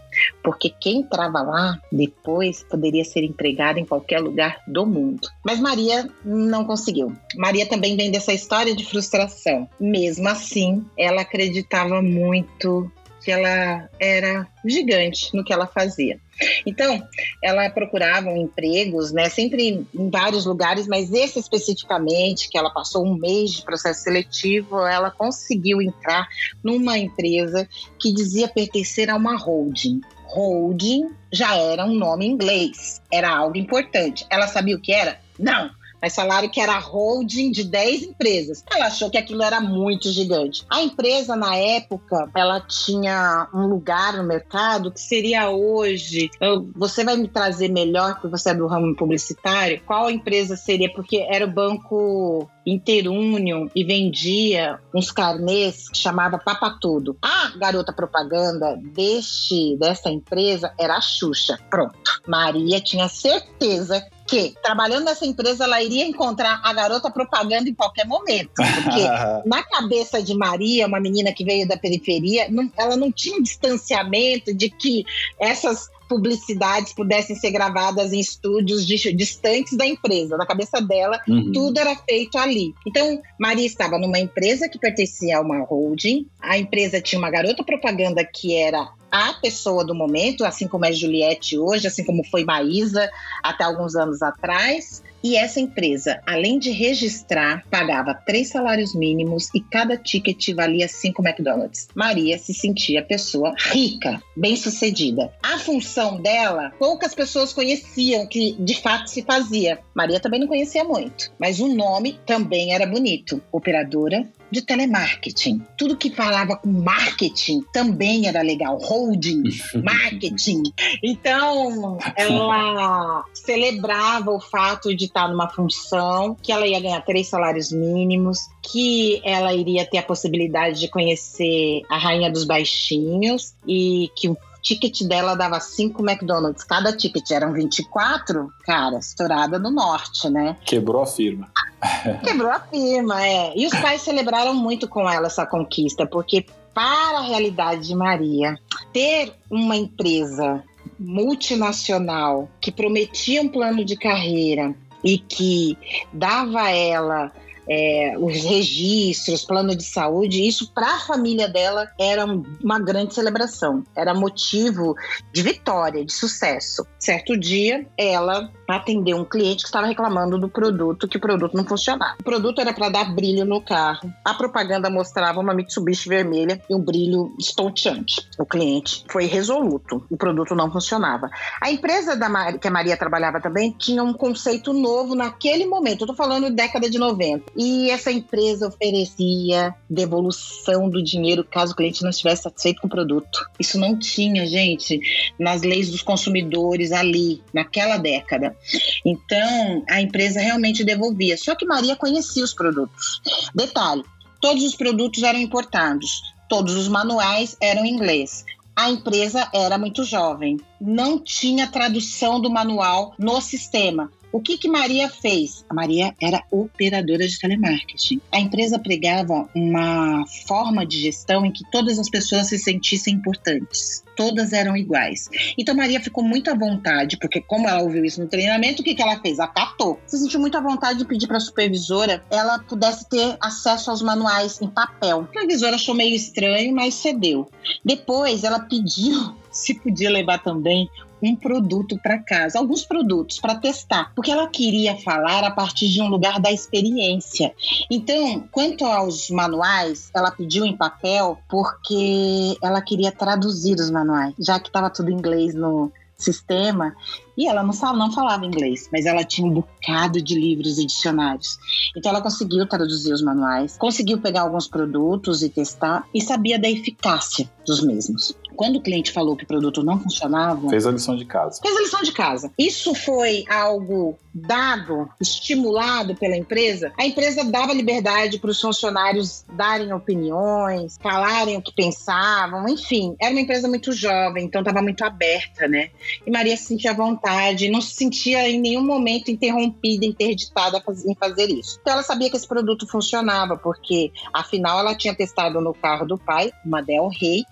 Porque quem entrava lá depois poderia ser empregada em qualquer lugar do mundo. Mas Maria não conseguiu. Maria também vem dessa história de frustração. Mesmo assim, ela acreditava muito que ela era gigante no que ela fazia. Então, ela procurava empregos, né, sempre em vários lugares, mas esse especificamente, que ela passou um mês de processo seletivo, ela conseguiu entrar numa empresa que dizia pertencer a uma holding. Holding já era um nome inglês, era algo importante. Ela sabia o que era? Não mas falaram que era holding de 10 empresas. Ela achou que aquilo era muito gigante. A empresa, na época, ela tinha um lugar no mercado que seria hoje. Você vai me trazer melhor, porque você é do ramo publicitário, qual empresa seria? Porque era o banco Interunion e vendia uns carnês que chamava Papa Tudo. A garota propaganda deste dessa empresa era a Xuxa. Pronto. Maria tinha certeza que trabalhando nessa empresa ela iria encontrar a garota propaganda em qualquer momento. Porque na cabeça de Maria, uma menina que veio da periferia, não, ela não tinha distanciamento de que essas publicidades pudessem ser gravadas em estúdios distantes da empresa. Na cabeça dela, uhum. tudo era feito ali. Então, Maria estava numa empresa que pertencia a uma holding. A empresa tinha uma garota propaganda que era a pessoa do momento, assim como é Juliette hoje, assim como foi Maísa até alguns anos atrás. E essa empresa, além de registrar, pagava três salários mínimos e cada ticket valia cinco McDonald's. Maria se sentia pessoa rica, bem-sucedida. A função dela, poucas pessoas conheciam que de fato se fazia. Maria também não conhecia muito, mas o nome também era bonito. Operadora de telemarketing. Tudo que falava com marketing também era legal. Holding, marketing. Então, ela celebrava o fato de estar numa função, que ela ia ganhar três salários mínimos, que ela iria ter a possibilidade de conhecer a Rainha dos Baixinhos e que o ticket dela dava cinco McDonald's. Cada ticket eram 24, cara, estourada no norte, né? Quebrou a firma. Quebrou a firma, é. E os pais celebraram muito com ela essa conquista, porque para a realidade de Maria, ter uma empresa multinacional que prometia um plano de carreira e que dava a ela é, os registros, plano de saúde, isso para a família dela era uma grande celebração, era motivo de vitória, de sucesso. Certo dia, ela atendeu um cliente que estava reclamando do produto, que o produto não funcionava. O produto era para dar brilho no carro. A propaganda mostrava uma Mitsubishi vermelha e um brilho estonteante. O cliente foi resoluto, o produto não funcionava. A empresa da Mar... que a Maria trabalhava também tinha um conceito novo naquele momento. Eu tô falando década de 90 e essa empresa oferecia devolução do dinheiro caso o cliente não estivesse satisfeito com o produto. Isso não tinha, gente, nas leis dos consumidores ali, naquela década. Então, a empresa realmente devolvia. Só que Maria conhecia os produtos. Detalhe: todos os produtos eram importados, todos os manuais eram em inglês. A empresa era muito jovem, não tinha tradução do manual no sistema. O que, que Maria fez? A Maria era operadora de telemarketing. A empresa pregava uma forma de gestão em que todas as pessoas se sentissem importantes. Todas eram iguais. Então Maria ficou muito à vontade, porque como ela ouviu isso no treinamento, o que, que ela fez? Acatou. Se sentiu muito à vontade de pedir para a supervisora ela pudesse ter acesso aos manuais em papel. A supervisora achou meio estranho, mas cedeu. Depois ela pediu se podia levar também um produto para casa, alguns produtos para testar, porque ela queria falar a partir de um lugar da experiência. Então, quanto aos manuais, ela pediu em papel porque ela queria traduzir os manuais, já que estava tudo em inglês no sistema e ela não, não falava inglês, mas ela tinha um bocado de livros e dicionários. Então ela conseguiu traduzir os manuais, conseguiu pegar alguns produtos e testar e sabia da eficácia dos mesmos quando o cliente falou que o produto não funcionava. Fez a lição de casa. Fez a lição de casa. Isso foi algo dado, estimulado pela empresa. A empresa dava liberdade para os funcionários darem opiniões, falarem o que pensavam, enfim. Era uma empresa muito jovem, então estava muito aberta, né? E Maria se sentia à vontade, não se sentia em nenhum momento interrompida, interditada em fazer isso. Então ela sabia que esse produto funcionava, porque afinal ela tinha testado no carro do pai, uma Del Rey,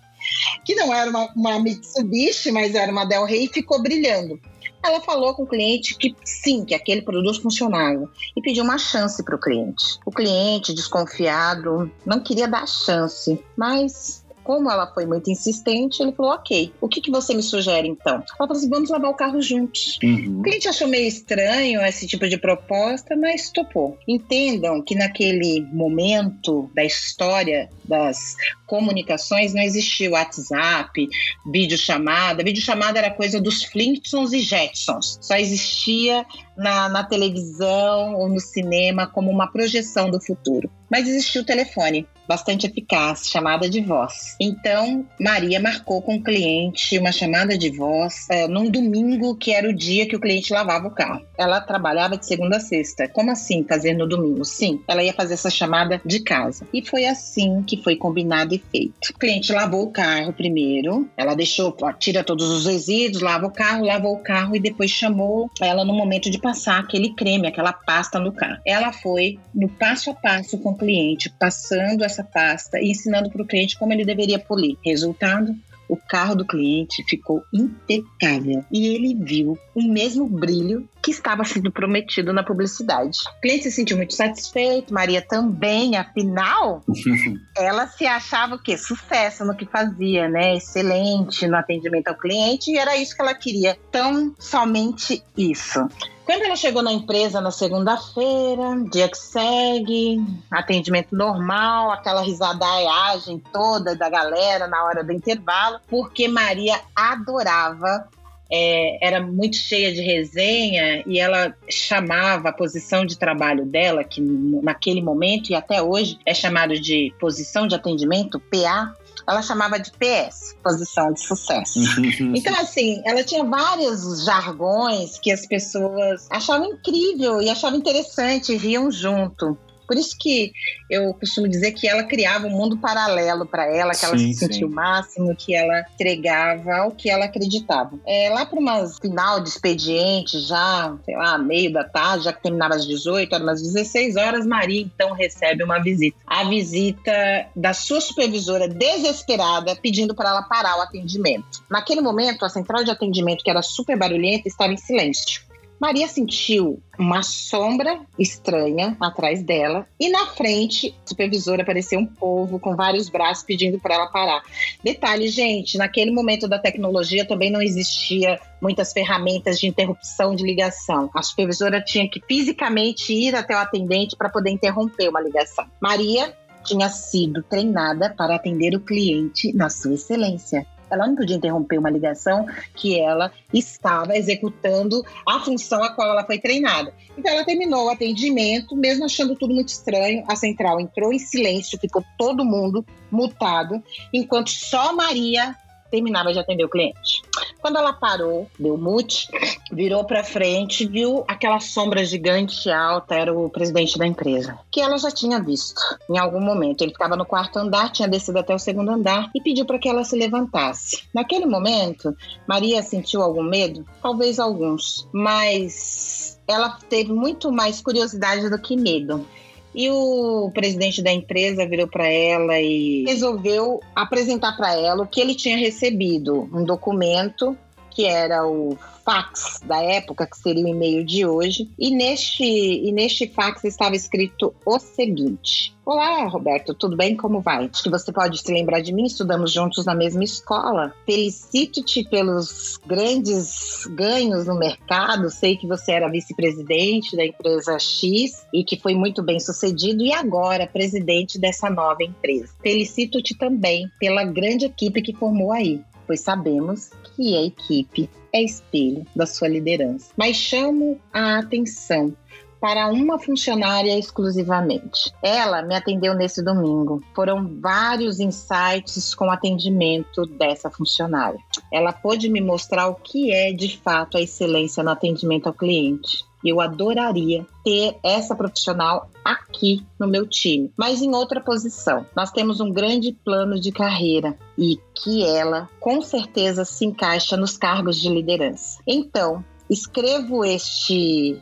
que não era uma, uma Mitsubishi, mas era uma Del Rey e ficou brilhando. Ela falou com o cliente que sim, que aquele produto funcionava e pediu uma chance para o cliente. O cliente, desconfiado, não queria dar chance, mas como ela foi muito insistente, ele falou: ok, o que, que você me sugere então? Ela falou assim: vamos lavar o carro juntos. Uhum. O cliente achou meio estranho esse tipo de proposta, mas topou. Entendam que naquele momento da história das comunicações não existia WhatsApp, videochamada. Videochamada era coisa dos Flintstones e Jetsons. Só existia na, na televisão ou no cinema como uma projeção do futuro. Mas existia o telefone bastante eficaz, chamada de voz. Então, Maria marcou com o cliente uma chamada de voz é, num domingo, que era o dia que o cliente lavava o carro. Ela trabalhava de segunda a sexta. Como assim fazer no domingo? Sim, ela ia fazer essa chamada de casa. E foi assim que foi combinado e feito. O cliente lavou o carro primeiro, ela deixou, tira todos os resíduos, lava o carro, lavou o carro e depois chamou ela no momento de passar aquele creme, aquela pasta no carro. Ela foi no passo a passo com o cliente, passando essa pasta e ensinando para o cliente como ele deveria polir. Resultado, o carro do cliente ficou impecável e ele viu o mesmo brilho que estava sendo prometido na publicidade. O cliente se sentiu muito satisfeito, Maria também, afinal, ela se achava o quê? Sucesso no que fazia, né? Excelente no atendimento ao cliente e era isso que ela queria, tão somente isso. Quando ela chegou na empresa na segunda-feira, dia que segue, atendimento normal, aquela risadaiagem toda da galera na hora do intervalo, porque Maria adorava é, era muito cheia de resenha e ela chamava a posição de trabalho dela, que naquele momento e até hoje é chamado de posição de atendimento, PA, ela chamava de PS, posição de sucesso. então, assim, ela tinha vários jargões que as pessoas achavam incrível e achavam interessante e riam junto. Por isso que eu costumo dizer que ela criava um mundo paralelo para ela, que sim, ela se sentia o máximo, que ela entregava ao que ela acreditava. É, lá para uma final de expediente, já, sei lá, meio da tarde, já que terminava às 18, eram umas 16 horas, Maria então recebe uma visita. A visita da sua supervisora desesperada, pedindo para ela parar o atendimento. Naquele momento, a central de atendimento, que era super barulhenta, estava em silêncio. Maria sentiu uma sombra estranha atrás dela e na frente, a supervisora apareceu um povo com vários braços pedindo para ela parar. Detalhe, gente, naquele momento da tecnologia também não existia muitas ferramentas de interrupção de ligação. A supervisora tinha que fisicamente ir até o atendente para poder interromper uma ligação. Maria tinha sido treinada para atender o cliente na sua excelência. Ela não podia interromper uma ligação que ela estava executando a função a qual ela foi treinada. Então ela terminou o atendimento, mesmo achando tudo muito estranho. A central entrou em silêncio, ficou todo mundo mutado, enquanto só Maria terminava de atender o cliente. Quando ela parou, deu mute, virou para frente, viu aquela sombra gigante alta, era o presidente da empresa, que ela já tinha visto em algum momento. Ele ficava no quarto andar, tinha descido até o segundo andar e pediu para que ela se levantasse. Naquele momento, Maria sentiu algum medo? Talvez alguns, mas ela teve muito mais curiosidade do que medo. E o presidente da empresa virou para ela e resolveu apresentar para ela o que ele tinha recebido, um documento que era o fax da época, que seria o e-mail de hoje, e neste, e neste fax estava escrito o seguinte: Olá, Roberto, tudo bem? Como vai? Acho que você pode se lembrar de mim, estudamos juntos na mesma escola. Felicito-te pelos grandes ganhos no mercado. Sei que você era vice-presidente da empresa X e que foi muito bem sucedido, e agora presidente dessa nova empresa. Felicito-te também pela grande equipe que formou aí pois sabemos que a equipe é espelho da sua liderança. Mas chamo a atenção para uma funcionária exclusivamente. Ela me atendeu nesse domingo. Foram vários insights com atendimento dessa funcionária. Ela pôde me mostrar o que é de fato a excelência no atendimento ao cliente. Eu adoraria ter essa profissional aqui no meu time, mas em outra posição. Nós temos um grande plano de carreira e que ela com certeza se encaixa nos cargos de liderança. Então, escrevo este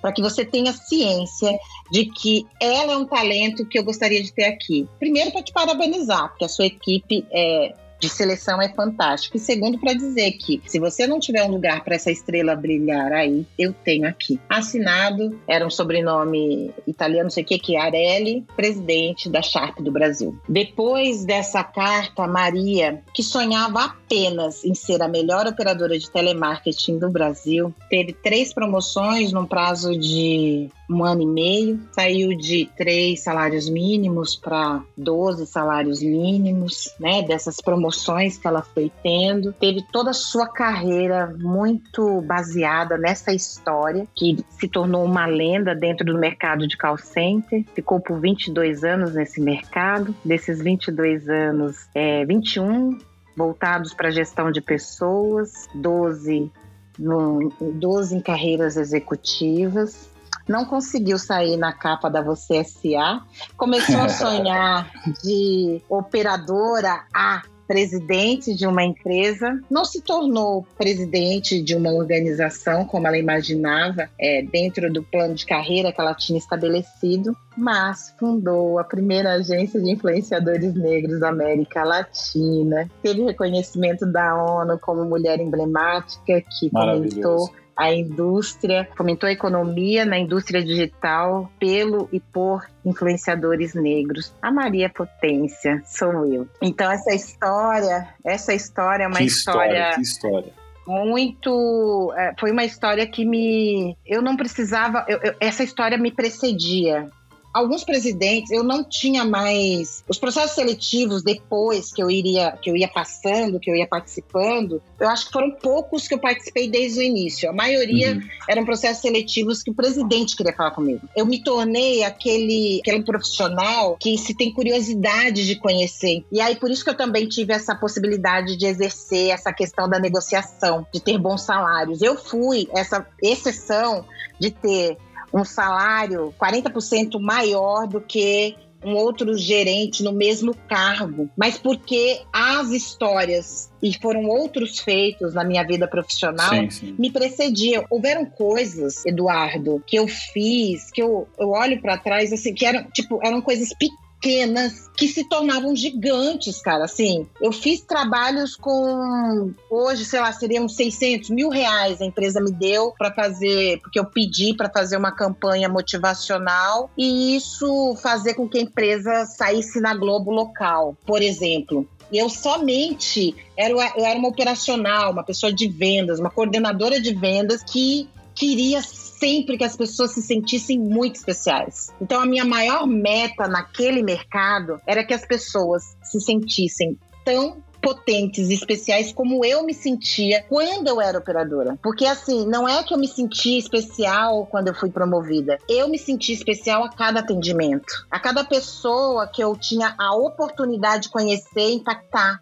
para que você tenha ciência de que ela é um talento que eu gostaria de ter aqui. Primeiro, para te parabenizar, porque a sua equipe é de seleção é fantástico. E segundo, para dizer que se você não tiver um lugar para essa estrela brilhar aí, eu tenho aqui. Assinado, era um sobrenome italiano, não sei o que, que Arelli, presidente da Sharp do Brasil. Depois dessa carta, Maria, que sonhava apenas em ser a melhor operadora de telemarketing do Brasil, teve três promoções num prazo de um ano e meio, saiu de três salários mínimos para 12 salários mínimos, né? Dessas promoções que ela foi tendo, teve toda a sua carreira muito baseada nessa história que se tornou uma lenda dentro do mercado de call center. Ficou por 22 anos nesse mercado. Desses 22 anos, é, 21 voltados para gestão de pessoas, 12 no, 12 em carreiras executivas não conseguiu sair na capa da Você SA, começou a sonhar de operadora a presidente de uma empresa, não se tornou presidente de uma organização como ela imaginava, é, dentro do plano de carreira que ela tinha estabelecido, mas fundou a primeira agência de influenciadores negros da América Latina, teve reconhecimento da ONU como mulher emblemática, que comentou a indústria, fomentou a economia na indústria digital pelo e por influenciadores negros. A Maria Potência sou eu. Então essa história, essa história é uma que história, história que história muito. É, foi uma história que me. Eu não precisava. Eu, eu, essa história me precedia alguns presidentes eu não tinha mais os processos seletivos depois que eu iria que eu ia passando, que eu ia participando. Eu acho que foram poucos que eu participei desde o início. A maioria uhum. eram processos seletivos que o presidente queria falar comigo. Eu me tornei aquele aquele profissional que se tem curiosidade de conhecer. E aí por isso que eu também tive essa possibilidade de exercer essa questão da negociação, de ter bons salários. Eu fui essa exceção de ter um salário 40% maior do que um outro gerente no mesmo cargo, mas porque as histórias e foram outros feitos na minha vida profissional sim, sim. me precediam. Houveram coisas, Eduardo, que eu fiz, que eu, eu olho para trás assim, que eram tipo eram coisas pequenas pequenas que se tornavam gigantes, cara. Assim, eu fiz trabalhos com hoje, sei lá, seriam 600 mil reais a empresa me deu para fazer, porque eu pedi para fazer uma campanha motivacional e isso fazer com que a empresa saísse na Globo local, por exemplo. Eu somente era, eu era uma operacional, uma pessoa de vendas, uma coordenadora de vendas que queria sempre que as pessoas se sentissem muito especiais. Então, a minha maior meta naquele mercado era que as pessoas se sentissem tão potentes e especiais como eu me sentia quando eu era operadora. Porque assim, não é que eu me sentia especial quando eu fui promovida. Eu me senti especial a cada atendimento. A cada pessoa que eu tinha a oportunidade de conhecer e impactar.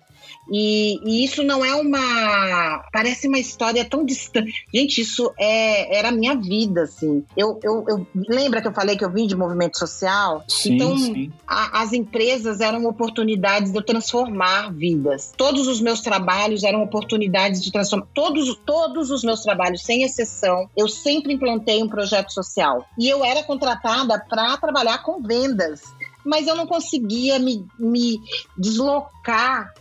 E, e, isso não é uma. Parece uma história tão distante. Gente, isso é, era a minha vida, assim. Eu, eu, eu lembra que eu falei que eu vim de movimento social? Sim, então, sim. A, as empresas eram oportunidades de eu transformar vidas. Todos os meus trabalhos eram oportunidades de transformar. Todos, todos os meus trabalhos, sem exceção, eu sempre implantei um projeto social. E eu era contratada para trabalhar com vendas mas eu não conseguia me, me deslocar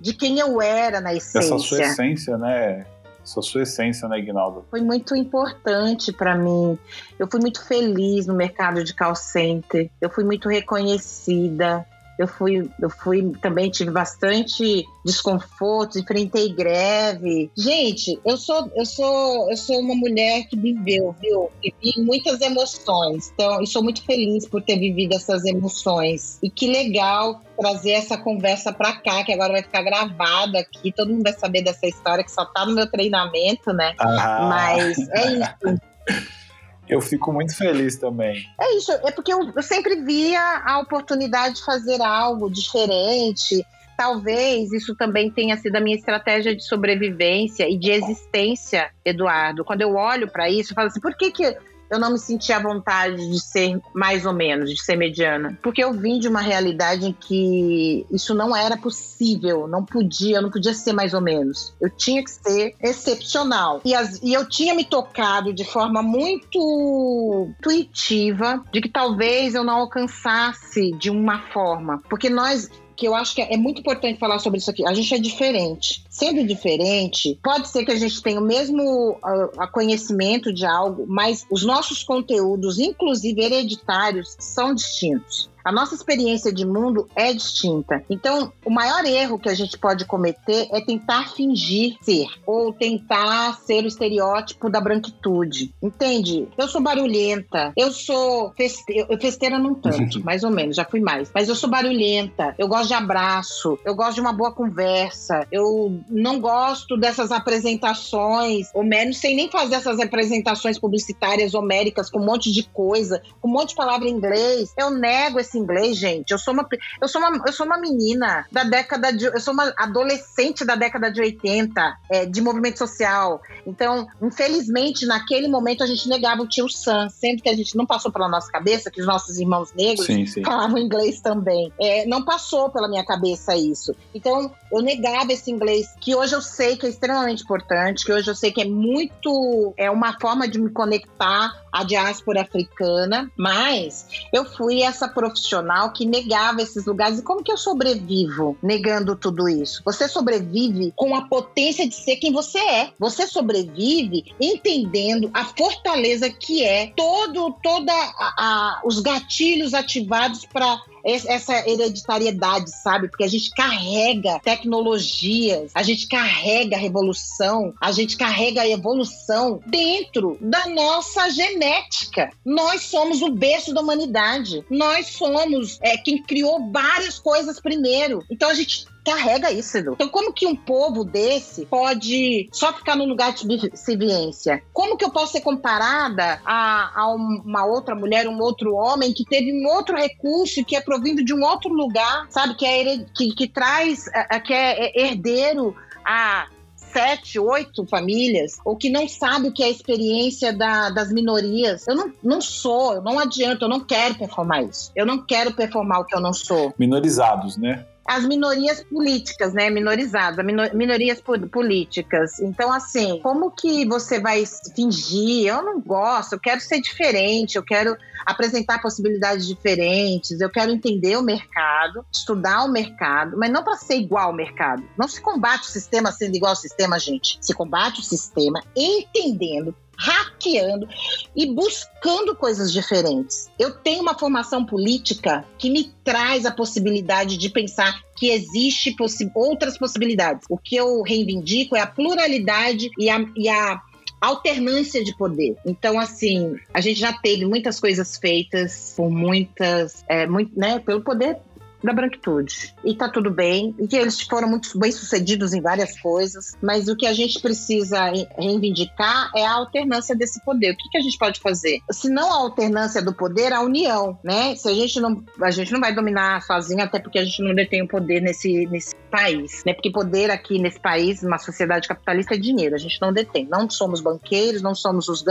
de quem eu era na essência. Essa sua essência, né? Essa sua essência, né, Ignaldo? Foi muito importante para mim. Eu fui muito feliz no mercado de call center. Eu fui muito reconhecida. Eu fui, eu fui também tive bastante desconforto, enfrentei greve. Gente, eu sou, eu sou, eu sou uma mulher que viveu, viu? Vivi muitas emoções. Então, eu sou muito feliz por ter vivido essas emoções. E que legal trazer essa conversa para cá, que agora vai ficar gravada aqui. Todo mundo vai saber dessa história que só tá no meu treinamento, né? Ah. Mas é isso. Eu fico muito feliz também. É isso, é porque eu, eu sempre via a oportunidade de fazer algo diferente. Talvez isso também tenha sido a minha estratégia de sobrevivência e de existência, Eduardo. Quando eu olho para isso, eu falo assim: por que, que eu não me senti à vontade de ser mais ou menos, de ser mediana. Porque eu vim de uma realidade em que isso não era possível, não podia, eu não podia ser mais ou menos. Eu tinha que ser excepcional. E, as, e eu tinha me tocado de forma muito intuitiva de que talvez eu não alcançasse de uma forma. Porque nós que eu acho que é muito importante falar sobre isso aqui. A gente é diferente. Sendo diferente, pode ser que a gente tenha o mesmo uh, conhecimento de algo, mas os nossos conteúdos, inclusive hereditários, são distintos. A nossa experiência de mundo é distinta. Então, o maior erro que a gente pode cometer é tentar fingir ser ou tentar ser o estereótipo da branquitude. Entende? Eu sou barulhenta, eu sou festeira, festeira não tanto, mais ou menos, já fui mais. Mas eu sou barulhenta, eu gosto de abraço, eu gosto de uma boa conversa, eu não gosto dessas apresentações, ou menos, sem nem fazer essas apresentações publicitárias homéricas com um monte de coisa, com um monte de palavra em inglês. Eu nego esse inglês, gente. Eu sou uma, eu sou uma, eu sou uma menina da década de. Eu sou uma adolescente da década de 80, é, de movimento social. Então, infelizmente, naquele momento a gente negava o tio Sam, sempre que a gente não passou pela nossa cabeça, que os nossos irmãos negros sim, sim. falavam inglês também. É, não passou pela minha cabeça isso. Então, eu negava esse inglês, que hoje eu sei que é extremamente importante, que hoje eu sei que é muito. É uma forma de me conectar à diáspora africana, mas eu fui essa profissional que negava esses lugares. E como que eu sobrevivo negando tudo isso? Você sobrevive com a potência de ser quem você é. Você sobrevive entendendo a fortaleza que é todo, toda a, a, os gatilhos ativados para essa hereditariedade, sabe? Porque a gente carrega tecnologias, a gente carrega a revolução, a gente carrega a evolução dentro da nossa genética. Nós somos o berço da humanidade. Nós somos é, quem criou várias coisas primeiro. Então a gente carrega isso, Edu. Então, como que um povo desse pode só ficar no lugar de subserviência? Como que eu posso ser comparada a, a uma outra mulher, um outro homem que teve um outro recurso que é provindo de um outro lugar, sabe? Que, é, que, que traz, que é herdeiro a sete, oito famílias, ou que não sabe o que é a experiência da, das minorias. Eu não, não sou, eu não adianto, eu não quero performar isso. Eu não quero performar o que eu não sou. Minorizados, né? As minorias políticas, né? Minorizadas, minorias políticas. Então, assim, como que você vai fingir? Eu não gosto, eu quero ser diferente, eu quero apresentar possibilidades diferentes, eu quero entender o mercado, estudar o mercado, mas não para ser igual ao mercado. Não se combate o sistema sendo igual ao sistema, gente. Se combate o sistema entendendo hackeando e buscando coisas diferentes. Eu tenho uma formação política que me traz a possibilidade de pensar que existe possi outras possibilidades. O que eu reivindico é a pluralidade e a, e a alternância de poder. Então, assim, a gente já teve muitas coisas feitas por muitas, é, muito, né, pelo poder da branquitude. E tá tudo bem, e que eles foram muito bem sucedidos em várias coisas, mas o que a gente precisa reivindicar é a alternância desse poder. O que, que a gente pode fazer? Se não a alternância do poder, a união, né? Se a gente não, a gente não vai dominar sozinho, até porque a gente não detém o poder nesse, nesse país, né? Porque poder aqui nesse país, numa sociedade capitalista, é dinheiro, a gente não detém. Não somos banqueiros, não somos os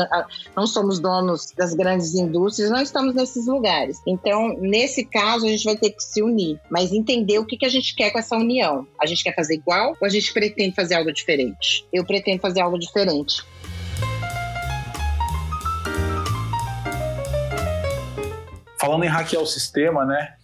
não somos donos das grandes indústrias, não estamos nesses lugares. Então, nesse caso, a gente vai ter que se unir unir, mas entender o que, que a gente quer com essa união. A gente quer fazer igual ou a gente pretende fazer algo diferente? Eu pretendo fazer algo diferente. Falando em hackear o sistema, né?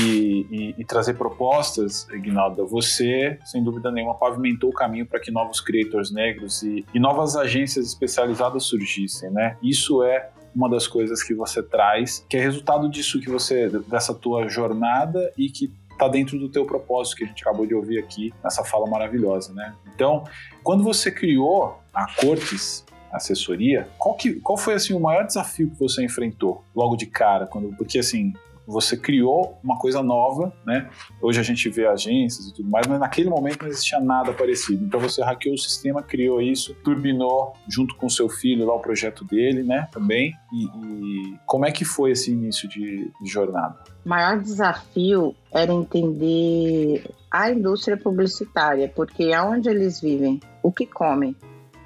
E, e, e, trazer propostas, Ignalda, você, sem dúvida nenhuma, pavimentou o caminho para que novos creators negros e, e, novas agências especializadas surgissem, né? Isso é uma das coisas que você traz, que é resultado disso que você, dessa tua jornada e que está dentro do teu propósito que a gente acabou de ouvir aqui nessa fala maravilhosa, né? Então, quando você criou a Cortes assessoria, qual, que, qual foi assim o maior desafio que você enfrentou logo de cara? Quando, porque assim, você criou uma coisa nova, né? Hoje a gente vê agências e tudo mais, mas naquele momento não existia nada parecido. Então você hackeou o sistema, criou isso, turbinou junto com seu filho lá o projeto dele, né? Também. E, e como é que foi esse início de, de jornada? O maior desafio era entender a indústria publicitária, porque aonde eles vivem, o que comem,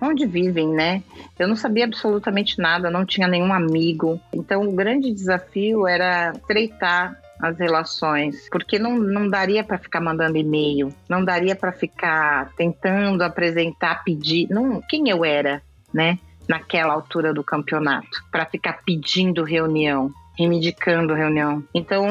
onde vivem, né? Eu não sabia absolutamente nada, não tinha nenhum amigo. Então, o grande desafio era estreitar as relações, porque não, não daria para ficar mandando e-mail, não daria para ficar tentando apresentar, pedir, não, quem eu era, né? Naquela altura do campeonato, para ficar pedindo reunião. Reivindicando reunião. Então,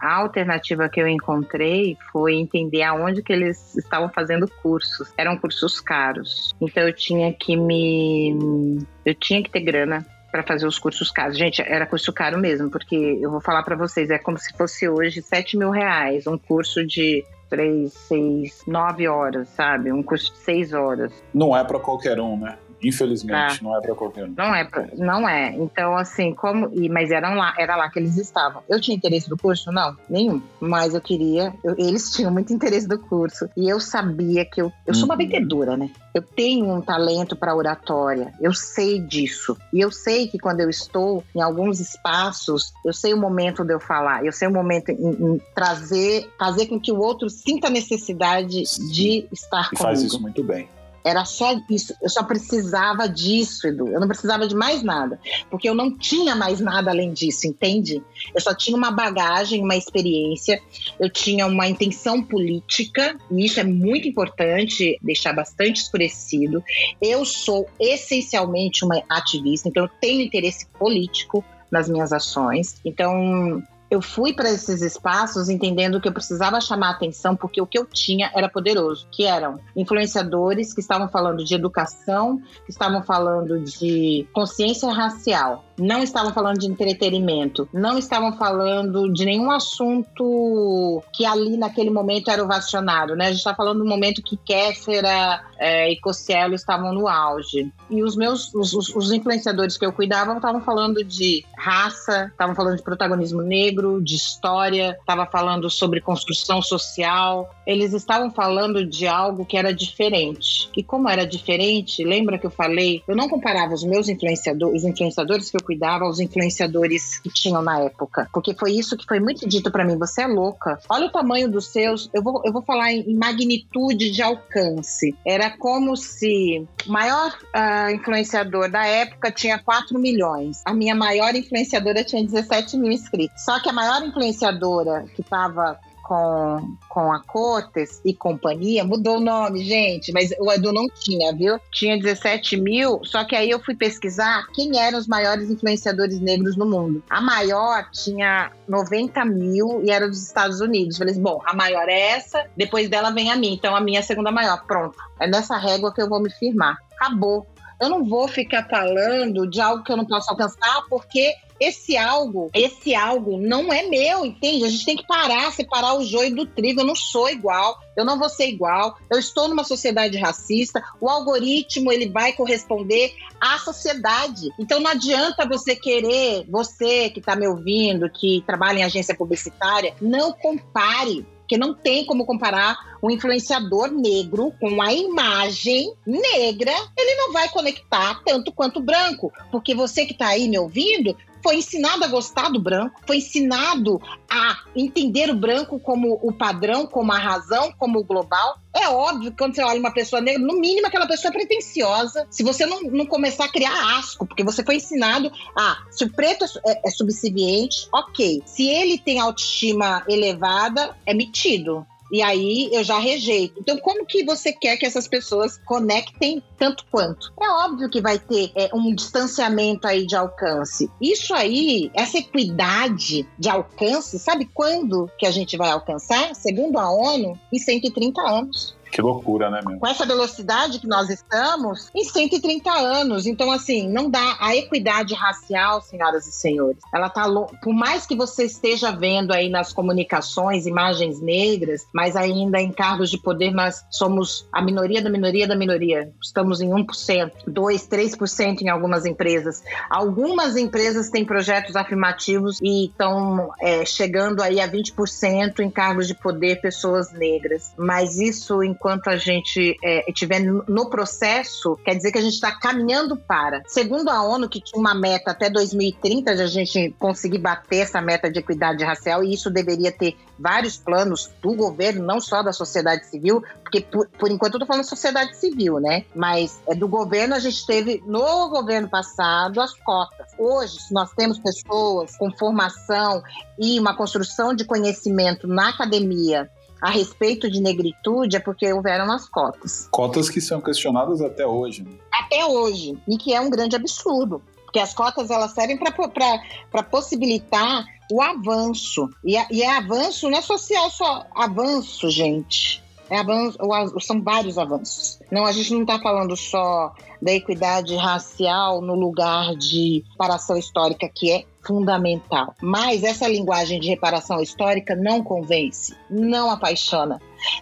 a alternativa que eu encontrei foi entender aonde que eles estavam fazendo cursos. Eram cursos caros. Então, eu tinha que me... Eu tinha que ter grana para fazer os cursos caros. Gente, era curso caro mesmo, porque eu vou falar para vocês, é como se fosse hoje 7 mil reais, um curso de três, seis, nove horas, sabe? Um curso de seis horas. Não é para qualquer um, né? Infelizmente, é. não é para qualquer um. Não é, pra, não é. Então, assim, como. E, mas eram lá, era lá que eles estavam. Eu tinha interesse no curso? Não, nenhum. Mas eu queria. Eu, eles tinham muito interesse no curso. E eu sabia que eu. Eu sou uma uhum. vendedora, né? Eu tenho um talento para oratória. Eu sei disso. E eu sei que quando eu estou em alguns espaços, eu sei o momento de eu falar. Eu sei o momento em, em trazer, fazer com que o outro sinta a necessidade de estar e comigo. faz isso muito bem. Era só isso. Eu só precisava disso, Edu. Eu não precisava de mais nada. Porque eu não tinha mais nada além disso, entende? Eu só tinha uma bagagem, uma experiência. Eu tinha uma intenção política. E isso é muito importante deixar bastante escurecido. Eu sou essencialmente uma ativista. Então, eu tenho interesse político nas minhas ações. Então, eu fui para esses espaços entendendo que eu precisava chamar atenção porque o que eu tinha era poderoso, que eram influenciadores que estavam falando de educação, que estavam falando de consciência racial, não estavam falando de entretenimento, não estavam falando de nenhum assunto que ali naquele momento era ovacionado, né? A gente está falando do momento que Kéfera é, e Cossielo estavam no auge. E os meus, os, os influenciadores que eu cuidava estavam falando de raça, estavam falando de protagonismo negro, de história, estava falando sobre construção social. Eles estavam falando de algo que era diferente. E como era diferente, lembra que eu falei? Eu não comparava os meus influenciadores, os influenciadores que eu cuidava aos influenciadores que tinham na época, porque foi isso que foi muito dito para mim. Você é louca. Olha o tamanho dos seus. Eu vou, eu vou falar em magnitude de alcance. Era como se o maior uh, influenciador da época tinha 4 milhões. A minha maior influenciadora tinha 17 mil inscritos. Só que a maior influenciadora que estava com, com a Cortes e companhia, mudou o nome, gente, mas o Edu não tinha, viu? Tinha 17 mil, só que aí eu fui pesquisar quem eram os maiores influenciadores negros no mundo. A maior tinha 90 mil e era dos Estados Unidos. Falei assim, bom, a maior é essa, depois dela vem a minha, então a minha é a segunda maior. Pronto, é nessa régua que eu vou me firmar. Acabou. Eu não vou ficar falando de algo que eu não posso alcançar, porque esse algo, esse algo não é meu, entende? A gente tem que parar, separar o joio do trigo. Eu não sou igual, eu não vou ser igual. Eu estou numa sociedade racista. O algoritmo ele vai corresponder à sociedade. Então não adianta você querer, você que está me ouvindo, que trabalha em agência publicitária, não compare porque não tem como comparar um influenciador negro com a imagem negra, ele não vai conectar tanto quanto branco, porque você que está aí me ouvindo foi ensinado a gostar do branco, foi ensinado a entender o branco como o padrão, como a razão, como o global. É óbvio que quando você olha uma pessoa negra, no mínimo aquela pessoa é pretensiosa. Se você não, não começar a criar asco, porque você foi ensinado a. Se o preto é, é subserviente, ok. Se ele tem autoestima elevada, é metido. E aí eu já rejeito. Então, como que você quer que essas pessoas conectem tanto quanto? É óbvio que vai ter é, um distanciamento aí de alcance. Isso aí, essa equidade de alcance, sabe quando que a gente vai alcançar? Segundo a ONU, em 130 anos. Que loucura, né, meu? Com essa velocidade que nós estamos, em 130 anos. Então, assim, não dá. A equidade racial, senhoras e senhores, ela tá. Por mais que você esteja vendo aí nas comunicações imagens negras, mas ainda em cargos de poder nós somos a minoria da minoria da minoria. Estamos em 1%, 2%, 3% em algumas empresas. Algumas empresas têm projetos afirmativos e estão é, chegando aí a 20% em cargos de poder pessoas negras. Mas isso, em enquanto a gente é, estiver no processo, quer dizer que a gente está caminhando para. Segundo a ONU, que tinha uma meta até 2030 de a gente conseguir bater essa meta de equidade racial, e isso deveria ter vários planos do governo, não só da sociedade civil, porque por, por enquanto eu estou falando sociedade civil, né? Mas é, do governo a gente teve no governo passado as cotas. Hoje, se nós temos pessoas com formação e uma construção de conhecimento na academia a respeito de negritude é porque houveram as cotas. Cotas que são questionadas até hoje. Né? Até hoje. E que é um grande absurdo. Porque as cotas elas servem para possibilitar o avanço. E, e é avanço não é social só, avanço, gente. É avanço, são vários avanços. Não, a gente não está falando só da equidade racial no lugar de reparação histórica, que é fundamental. Mas essa linguagem de reparação histórica não convence, não apaixona,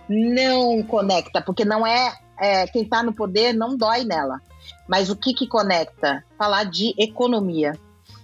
não conecta, porque não é, é quem está no poder não dói nela. Mas o que, que conecta? Falar de economia.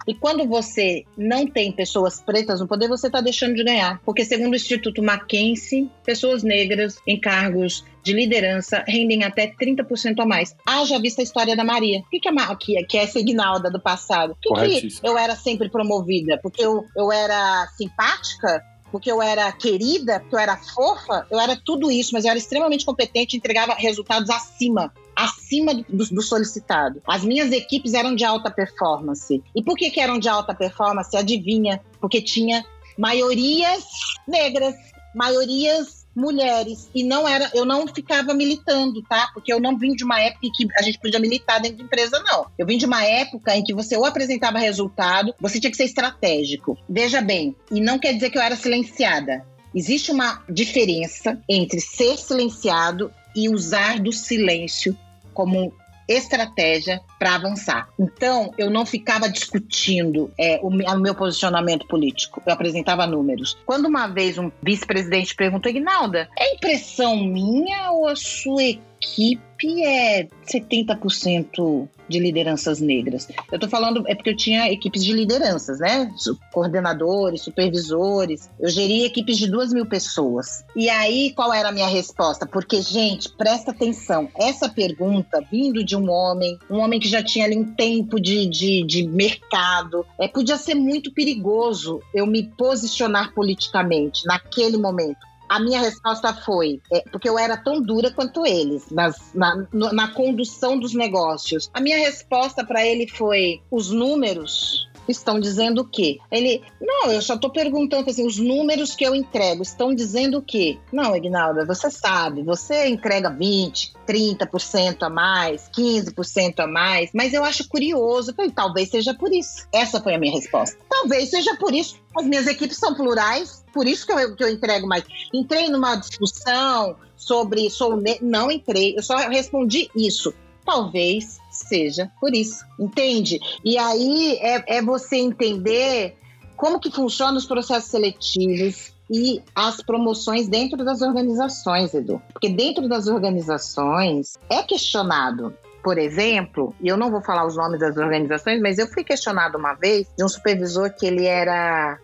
E quando você não tem pessoas pretas no poder, você está deixando de ganhar. Porque, segundo o Instituto Mackenzie, pessoas negras em cargos de liderança rendem até 30% a mais. Haja vista a história da Maria. Por que, que, a, que, que é essa Ignalda do passado? Por que, que eu era sempre promovida? Porque eu, eu era simpática? porque eu era querida, porque eu era fofa, eu era tudo isso, mas eu era extremamente competente e entregava resultados acima acima do, do, solicitado. As minhas equipes eram de alta performance. E por que, que eram de alta performance? Adivinha? Porque tinha maiorias negras, maiorias mulheres e não era eu não ficava militando tá porque eu não vim de uma época em que a gente podia militar dentro de empresa não eu vim de uma época em que você ou apresentava resultado você tinha que ser estratégico veja bem e não quer dizer que eu era silenciada existe uma diferença entre ser silenciado e usar do silêncio como estratégia para avançar. Então, eu não ficava discutindo é, o, meu posicionamento político, eu apresentava números. Quando uma vez um vice-presidente perguntou, Ignalda, é impressão minha ou a sua equipe é 70% de lideranças negras. Eu tô falando, é porque eu tinha equipes de lideranças, né? Coordenadores, supervisores. Eu geria equipes de duas mil pessoas. E aí, qual era a minha resposta? Porque, gente, presta atenção. Essa pergunta, vindo de um homem, um homem que já tinha ali um tempo de, de, de mercado, é, podia ser muito perigoso eu me posicionar politicamente naquele momento. A minha resposta foi, é, porque eu era tão dura quanto eles nas, na, na condução dos negócios. A minha resposta para ele foi: os números estão dizendo o quê? Ele, não, eu só estou perguntando assim, os números que eu entrego estão dizendo o quê? Não, Ignalda, você sabe, você entrega 20, 30% a mais, 15% a mais, mas eu acho curioso, falei, talvez seja por isso. Essa foi a minha resposta. Talvez seja por isso. As minhas equipes são plurais, por isso que eu, que eu entrego mais. Entrei numa discussão sobre, sou não entrei, eu só respondi isso. Talvez seja por isso, entende? E aí é, é você entender como que funcionam os processos seletivos e as promoções dentro das organizações, Edu. Porque dentro das organizações é questionado. Por exemplo, e eu não vou falar os nomes das organizações, mas eu fui questionado uma vez de um supervisor que ele era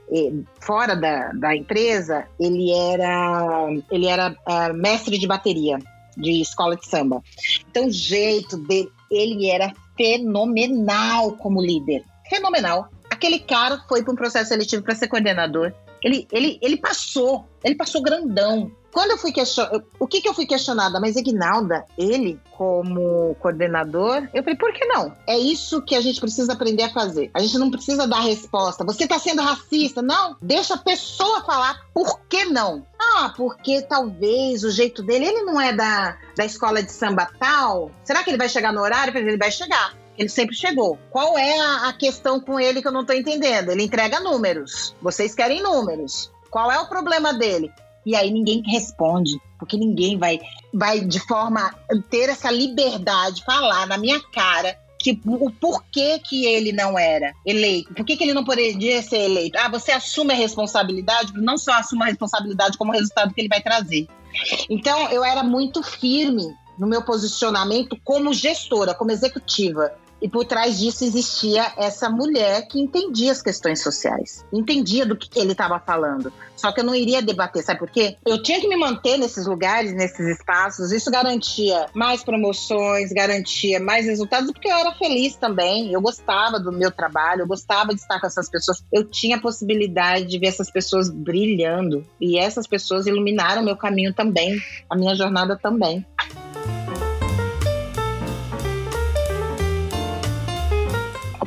fora da, da empresa, ele era ele era uh, mestre de bateria de escola de samba. Então, o jeito dele, ele era fenomenal como líder. Fenomenal. Aquele cara foi para um processo seletivo para ser coordenador. Ele, ele, ele passou, ele passou grandão. Quando eu fui questionada, o que, que eu fui questionada? Mas Ignalda, ele, como coordenador, eu falei, por que não? É isso que a gente precisa aprender a fazer. A gente não precisa dar resposta. Você está sendo racista? Não. Deixa a pessoa falar por que não. Ah, porque talvez o jeito dele, ele não é da, da escola de samba tal. Será que ele vai chegar no horário? Ele vai chegar. Ele sempre chegou. Qual é a, a questão com ele que eu não estou entendendo? Ele entrega números. Vocês querem números. Qual é o problema dele? E aí ninguém responde, porque ninguém vai, vai de forma ter essa liberdade falar na minha cara que o porquê que ele não era eleito, por que, que ele não poderia ser eleito. Ah, você assume a responsabilidade, não só assume a responsabilidade como o resultado que ele vai trazer. Então, eu era muito firme no meu posicionamento como gestora, como executiva. E por trás disso existia essa mulher que entendia as questões sociais, entendia do que ele estava falando. Só que eu não iria debater, sabe por quê? Eu tinha que me manter nesses lugares, nesses espaços. Isso garantia mais promoções, garantia mais resultados, porque eu era feliz também. Eu gostava do meu trabalho, eu gostava de estar com essas pessoas. Eu tinha a possibilidade de ver essas pessoas brilhando. E essas pessoas iluminaram meu caminho também, a minha jornada também.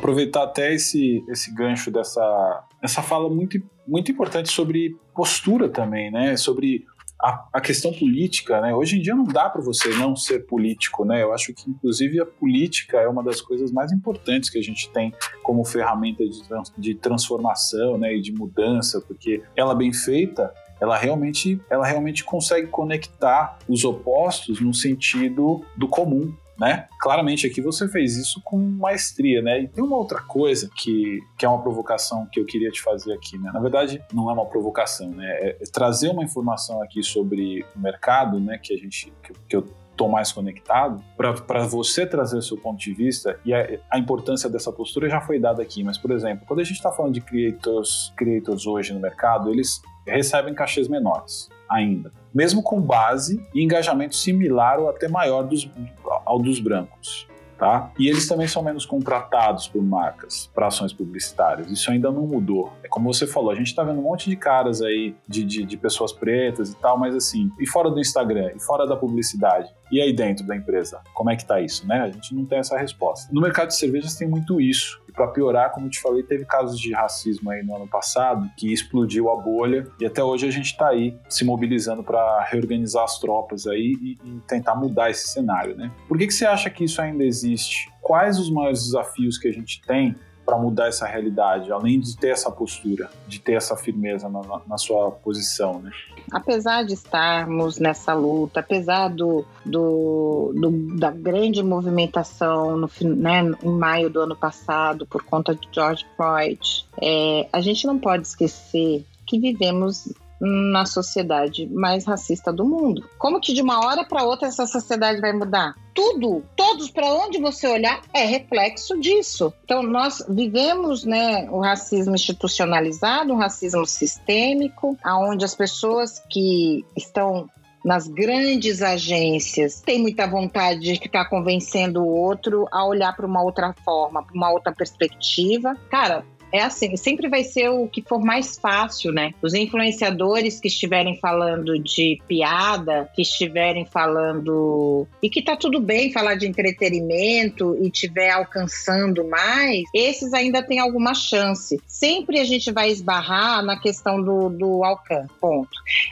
Aproveitar até esse, esse gancho dessa essa fala muito, muito importante sobre postura também, né? Sobre a, a, questão política, né? Hoje em dia não dá para você não ser político, né? Eu acho que inclusive a política é uma das coisas mais importantes que a gente tem como ferramenta de, de transformação, né? E de mudança, porque ela bem feita, ela realmente, ela realmente consegue conectar os opostos no sentido do comum, né? Claramente aqui você fez isso com maestria, né? E tem uma outra coisa que, que é uma provocação que eu queria te fazer aqui, né? Na verdade, não é uma provocação, né? É, é trazer uma informação aqui sobre o mercado, né? Que a gente, que, que eu tô mais conectado, para você trazer o seu ponto de vista, e a, a, importância dessa postura já foi dada aqui, mas, por exemplo, quando a gente está falando de creators, creators hoje no mercado, eles recebem cachês menores ainda, mesmo com base e engajamento similar ou até maior dos, ao dos brancos. Tá? E eles também são menos contratados por marcas para ações publicitárias. Isso ainda não mudou. É como você falou, a gente está vendo um monte de caras aí de, de, de, pessoas pretas e tal, mas assim, e fora do Instagram, e fora da publicidade, e aí dentro da empresa, como é que tá isso, né? A gente não tem essa resposta. No mercado de cervejas tem muito isso para piorar, como eu te falei, teve casos de racismo aí no ano passado que explodiu a bolha e até hoje a gente está aí se mobilizando para reorganizar as tropas aí e, e, tentar mudar esse cenário, né? Por que, que você acha que isso ainda existe? Quais os maiores desafios que a gente tem para mudar essa realidade, além de ter essa postura, de ter essa firmeza na, na, sua posição, né? Apesar de estarmos nessa luta, apesar do, do, do da grande movimentação no, né, em maio do ano passado por conta de George Floyd, é, a gente não pode esquecer que vivemos na sociedade mais racista do mundo. Como que de uma hora para outra essa sociedade vai mudar? Tudo, todos para onde você olhar é reflexo disso. Então nós vivemos, né, o racismo institucionalizado, o racismo sistêmico, aonde as pessoas que estão nas grandes agências tem muita vontade de ficar convencendo o outro a olhar para uma outra forma, para uma outra perspectiva. Cara, é assim, sempre vai ser o que for mais fácil, né? Os influenciadores que estiverem falando de piada, que estiverem falando. E que tá tudo bem falar de entretenimento e estiver alcançando mais, esses ainda têm alguma chance. Sempre a gente vai esbarrar na questão do, do alcance, ponto.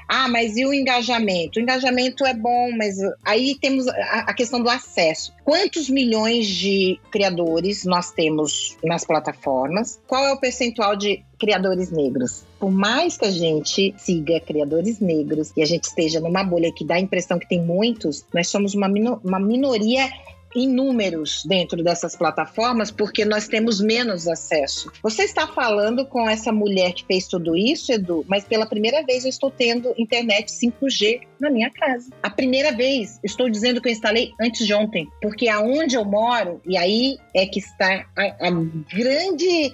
Ah, mas e o engajamento? O engajamento é bom, mas aí temos a, a questão do acesso. Quantos milhões de criadores nós temos nas plataformas? Qual é o percentual de criadores negros? Por mais que a gente siga criadores negros e a gente esteja numa bolha que dá a impressão que tem muitos, nós somos uma, uma minoria em números dentro dessas plataformas porque nós temos menos acesso. Você está falando com essa mulher que fez tudo isso, Edu, mas pela primeira vez eu estou tendo internet 5G na minha casa. A primeira vez, estou dizendo que eu instalei antes de ontem, porque aonde eu moro, e aí é que está a, a grande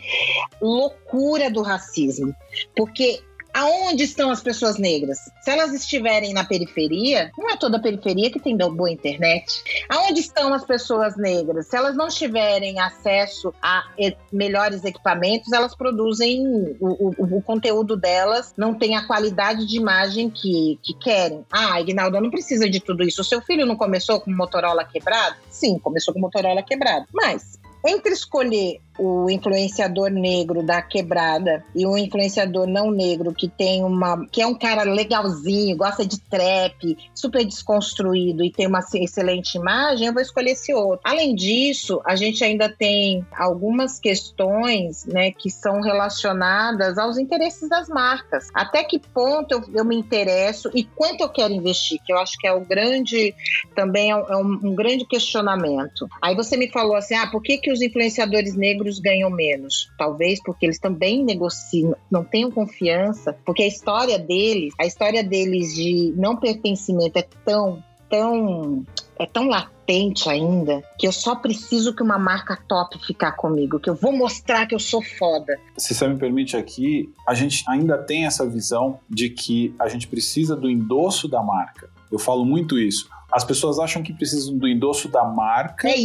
loucura do racismo. Porque Aonde estão as pessoas negras? Se elas estiverem na periferia, não é toda a periferia que tem boa internet. Aonde estão as pessoas negras? Se elas não tiverem acesso a melhores equipamentos, elas produzem o, o, o conteúdo delas, não tem a qualidade de imagem que, que querem. Ah, Ignaldo, não precisa de tudo isso. O seu filho não começou com Motorola quebrado? Sim, começou com Motorola quebrado. Mas entre escolher o influenciador negro da quebrada e o influenciador não negro que tem uma que é um cara legalzinho, gosta de trap, super desconstruído e tem uma excelente imagem, eu vou escolher esse outro. Além disso, a gente ainda tem algumas questões, né, que são relacionadas aos interesses das marcas. Até que ponto eu, eu me interesso e quanto eu quero investir, que eu acho que é o grande também é um, é um grande questionamento. Aí você me falou assim, ah, por que que os influenciadores negros ganham menos? Talvez porque eles também negociam, não tenham confiança, porque a história deles, a história deles de não pertencimento é tão, tão, é tão latente ainda que eu só preciso que uma marca top ficar comigo, que eu vou mostrar que eu sou foda. Se você me permite aqui, a gente ainda tem essa visão de que a gente precisa do endosso da marca. Eu falo muito isso. As pessoas acham que precisam do endosso da marca é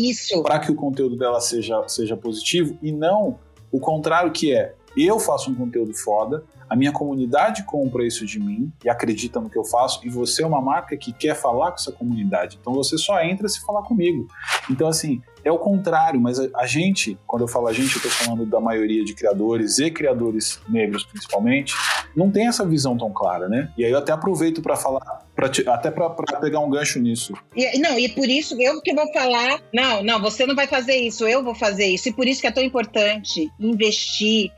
para que o conteúdo dela seja, seja positivo e não o contrário que é eu faço um conteúdo foda, a minha comunidade compra isso de mim e acredita no que eu faço, e você é uma marca que quer falar com essa comunidade. Então você só entra se falar comigo. Então, assim, é o contrário, mas a, a gente, quando eu falo a gente, eu estou falando da maioria de criadores e criadores negros principalmente, não tem essa visão tão clara, né? E aí eu até aproveito para falar, pra te, até para pegar um gancho nisso. E, não, e por isso eu que vou falar, não, não, você não vai fazer isso, eu vou fazer isso. E por isso que é tão importante investir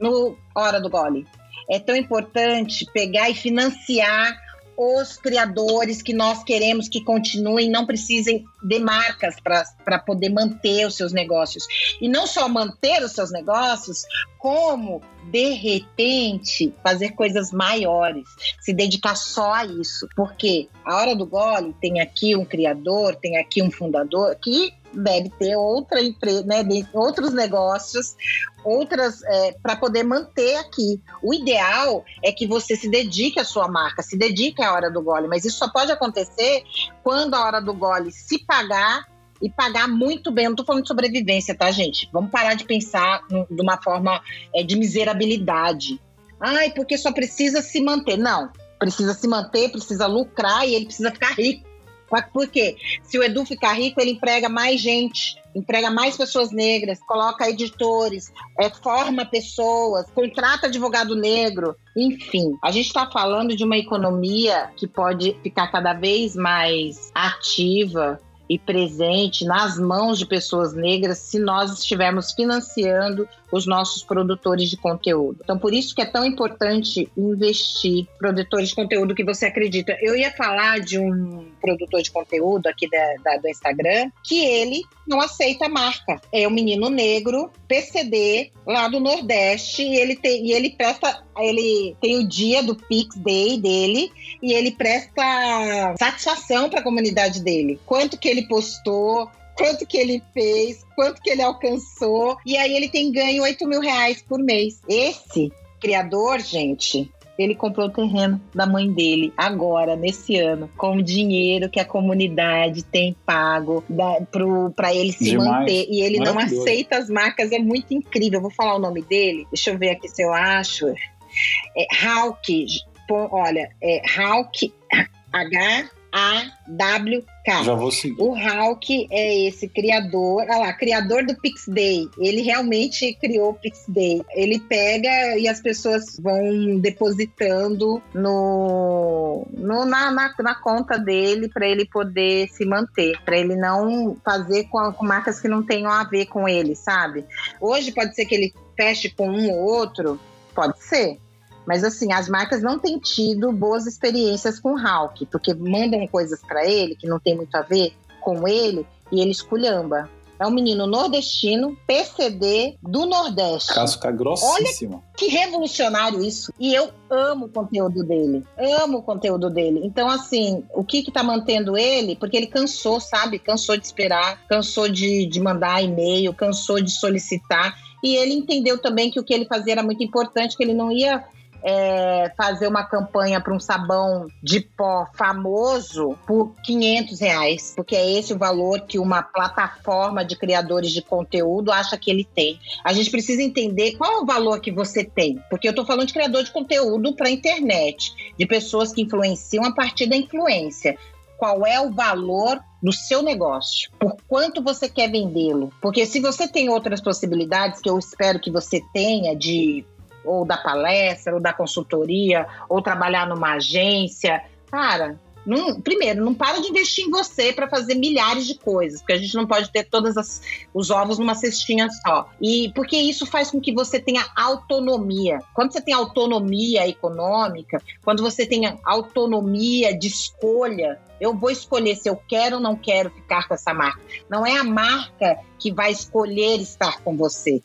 no Hora do Gole. É tão importante pegar e financiar os criadores que nós queremos que continuem, não precisem de marcas para poder manter os seus negócios. E não só manter os seus negócios, como, de repente, fazer coisas maiores, se dedicar só a isso. Porque a hora do gole tem aqui um criador, tem aqui um fundador que deve ter outra empresa, né, outros negócios, outras é, para poder manter aqui. O ideal é que você se dedique à sua marca, se dedique à hora do gole, mas isso só pode acontecer quando a hora do gole se pagar e pagar muito bem. não estou falando de sobrevivência, tá, gente? Vamos parar de pensar de uma forma é, de miserabilidade. Ai, porque só precisa se manter. Não, precisa se manter, precisa lucrar e ele precisa ficar rico. Por quê? Se o Edu ficar rico, ele emprega mais gente, emprega mais pessoas negras, coloca editores, é, forma pessoas, contrata advogado negro, enfim. A gente está falando de uma economia que pode ficar cada vez mais ativa e presente nas mãos de pessoas negras se nós estivermos financiando os nossos produtores de conteúdo. Então, por isso que é tão importante investir produtores de conteúdo que você acredita. Eu ia falar de um produtor de conteúdo aqui da, da, do Instagram que ele não aceita marca. É um menino negro, PCD, lá do Nordeste, e ele tem, e ele presta, ele tem o dia do Pix Day dele e ele presta satisfação para a comunidade dele. Quanto que ele postou, quanto que ele fez, quanto que ele alcançou, e aí ele tem ganho 8 mil reais por mês. Esse criador, gente, ele comprou o terreno da mãe dele agora, nesse ano, com o dinheiro que a comunidade tem pago para ele se Demais. manter. E ele não aceita as marcas, é muito incrível. Eu vou falar o nome dele, deixa eu ver aqui se eu acho. É Hawk, olha, é Hawk, H a-W-K. Já vou seguir. O Hawk é esse criador, olha lá, criador do Pixday. Ele realmente criou o Pixday. Ele pega e as pessoas vão depositando no, no na, na, na, conta dele para ele poder se manter, para ele não fazer com, com marcas que não tenham a ver com ele, sabe? Hoje pode ser que ele feche com um ou outro, pode ser. Mas assim, as marcas não têm tido boas experiências com o Hulk, porque mandam coisas para ele que não tem muito a ver com ele e ele esculhamba. É um menino nordestino, PCD do Nordeste. Casca grossíssima. Olha que revolucionário isso. E eu amo o conteúdo dele. Amo o conteúdo dele. Então, assim, o que que tá mantendo ele? Porque ele cansou, sabe? Cansou de esperar, cansou de, de mandar e-mail, cansou de solicitar. E ele entendeu também que o que ele fazia era muito importante, que ele não ia é, fazer uma campanha para um sabão de pó famoso por 500 reais, porque é esse o valor que uma plataforma de criadores de conteúdo acha que ele tem. A gente precisa entender qual é o valor que você tem, porque eu estou falando de criador de conteúdo para internet, de pessoas que influenciam a partir da influência qual é o valor do seu negócio, por quanto você quer vendê-lo. Porque se você tem outras possibilidades, que eu espero que você tenha, de ou da palestra, ou da consultoria, ou trabalhar numa agência. Cara, não, primeiro, não para de investir em você para fazer milhares de coisas, porque a gente não pode ter todos os ovos numa cestinha só. E porque isso faz com que você tenha autonomia. Quando você tem autonomia econômica, quando você tem autonomia de escolha, eu vou escolher se eu quero ou não quero ficar com essa marca. Não é a marca que vai escolher estar com você.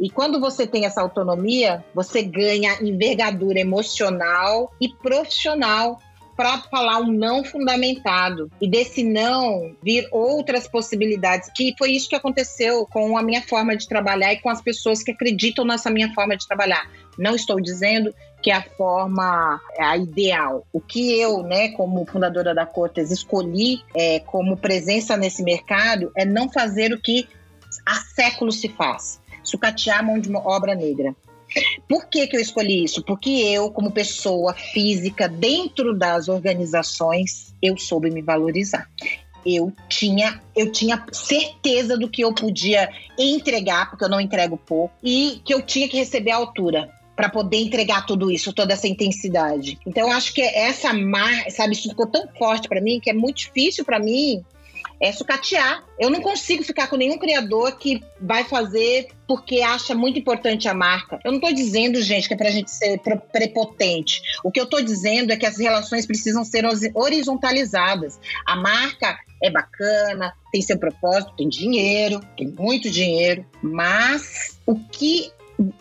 E quando você tem essa autonomia, você ganha envergadura emocional e profissional para falar um não fundamentado e desse não vir outras possibilidades, que foi isso que aconteceu com a minha forma de trabalhar e com as pessoas que acreditam nessa minha forma de trabalhar. Não estou dizendo que é a forma a ideal. O que eu, né, como fundadora da Cortes, escolhi é, como presença nesse mercado é não fazer o que há séculos se faz sucatear a mão de obra negra. Por que, que eu escolhi isso? Porque eu, como pessoa física dentro das organizações, eu soube me valorizar eu tinha, eu tinha certeza do que eu podia entregar, porque eu não entrego pouco, e que eu tinha que receber a altura para poder entregar tudo isso, toda essa intensidade. Então, eu acho que essa mar, sabe, isso ficou tão forte para mim que é muito difícil para mim é sucatear. Eu não consigo ficar com nenhum criador que vai fazer porque acha muito importante a marca. Eu não estou dizendo, gente, que é para a gente ser prepotente. O que eu estou dizendo é que as relações precisam ser horizontalizadas. A marca é bacana, tem seu propósito, tem dinheiro, tem muito dinheiro, mas o que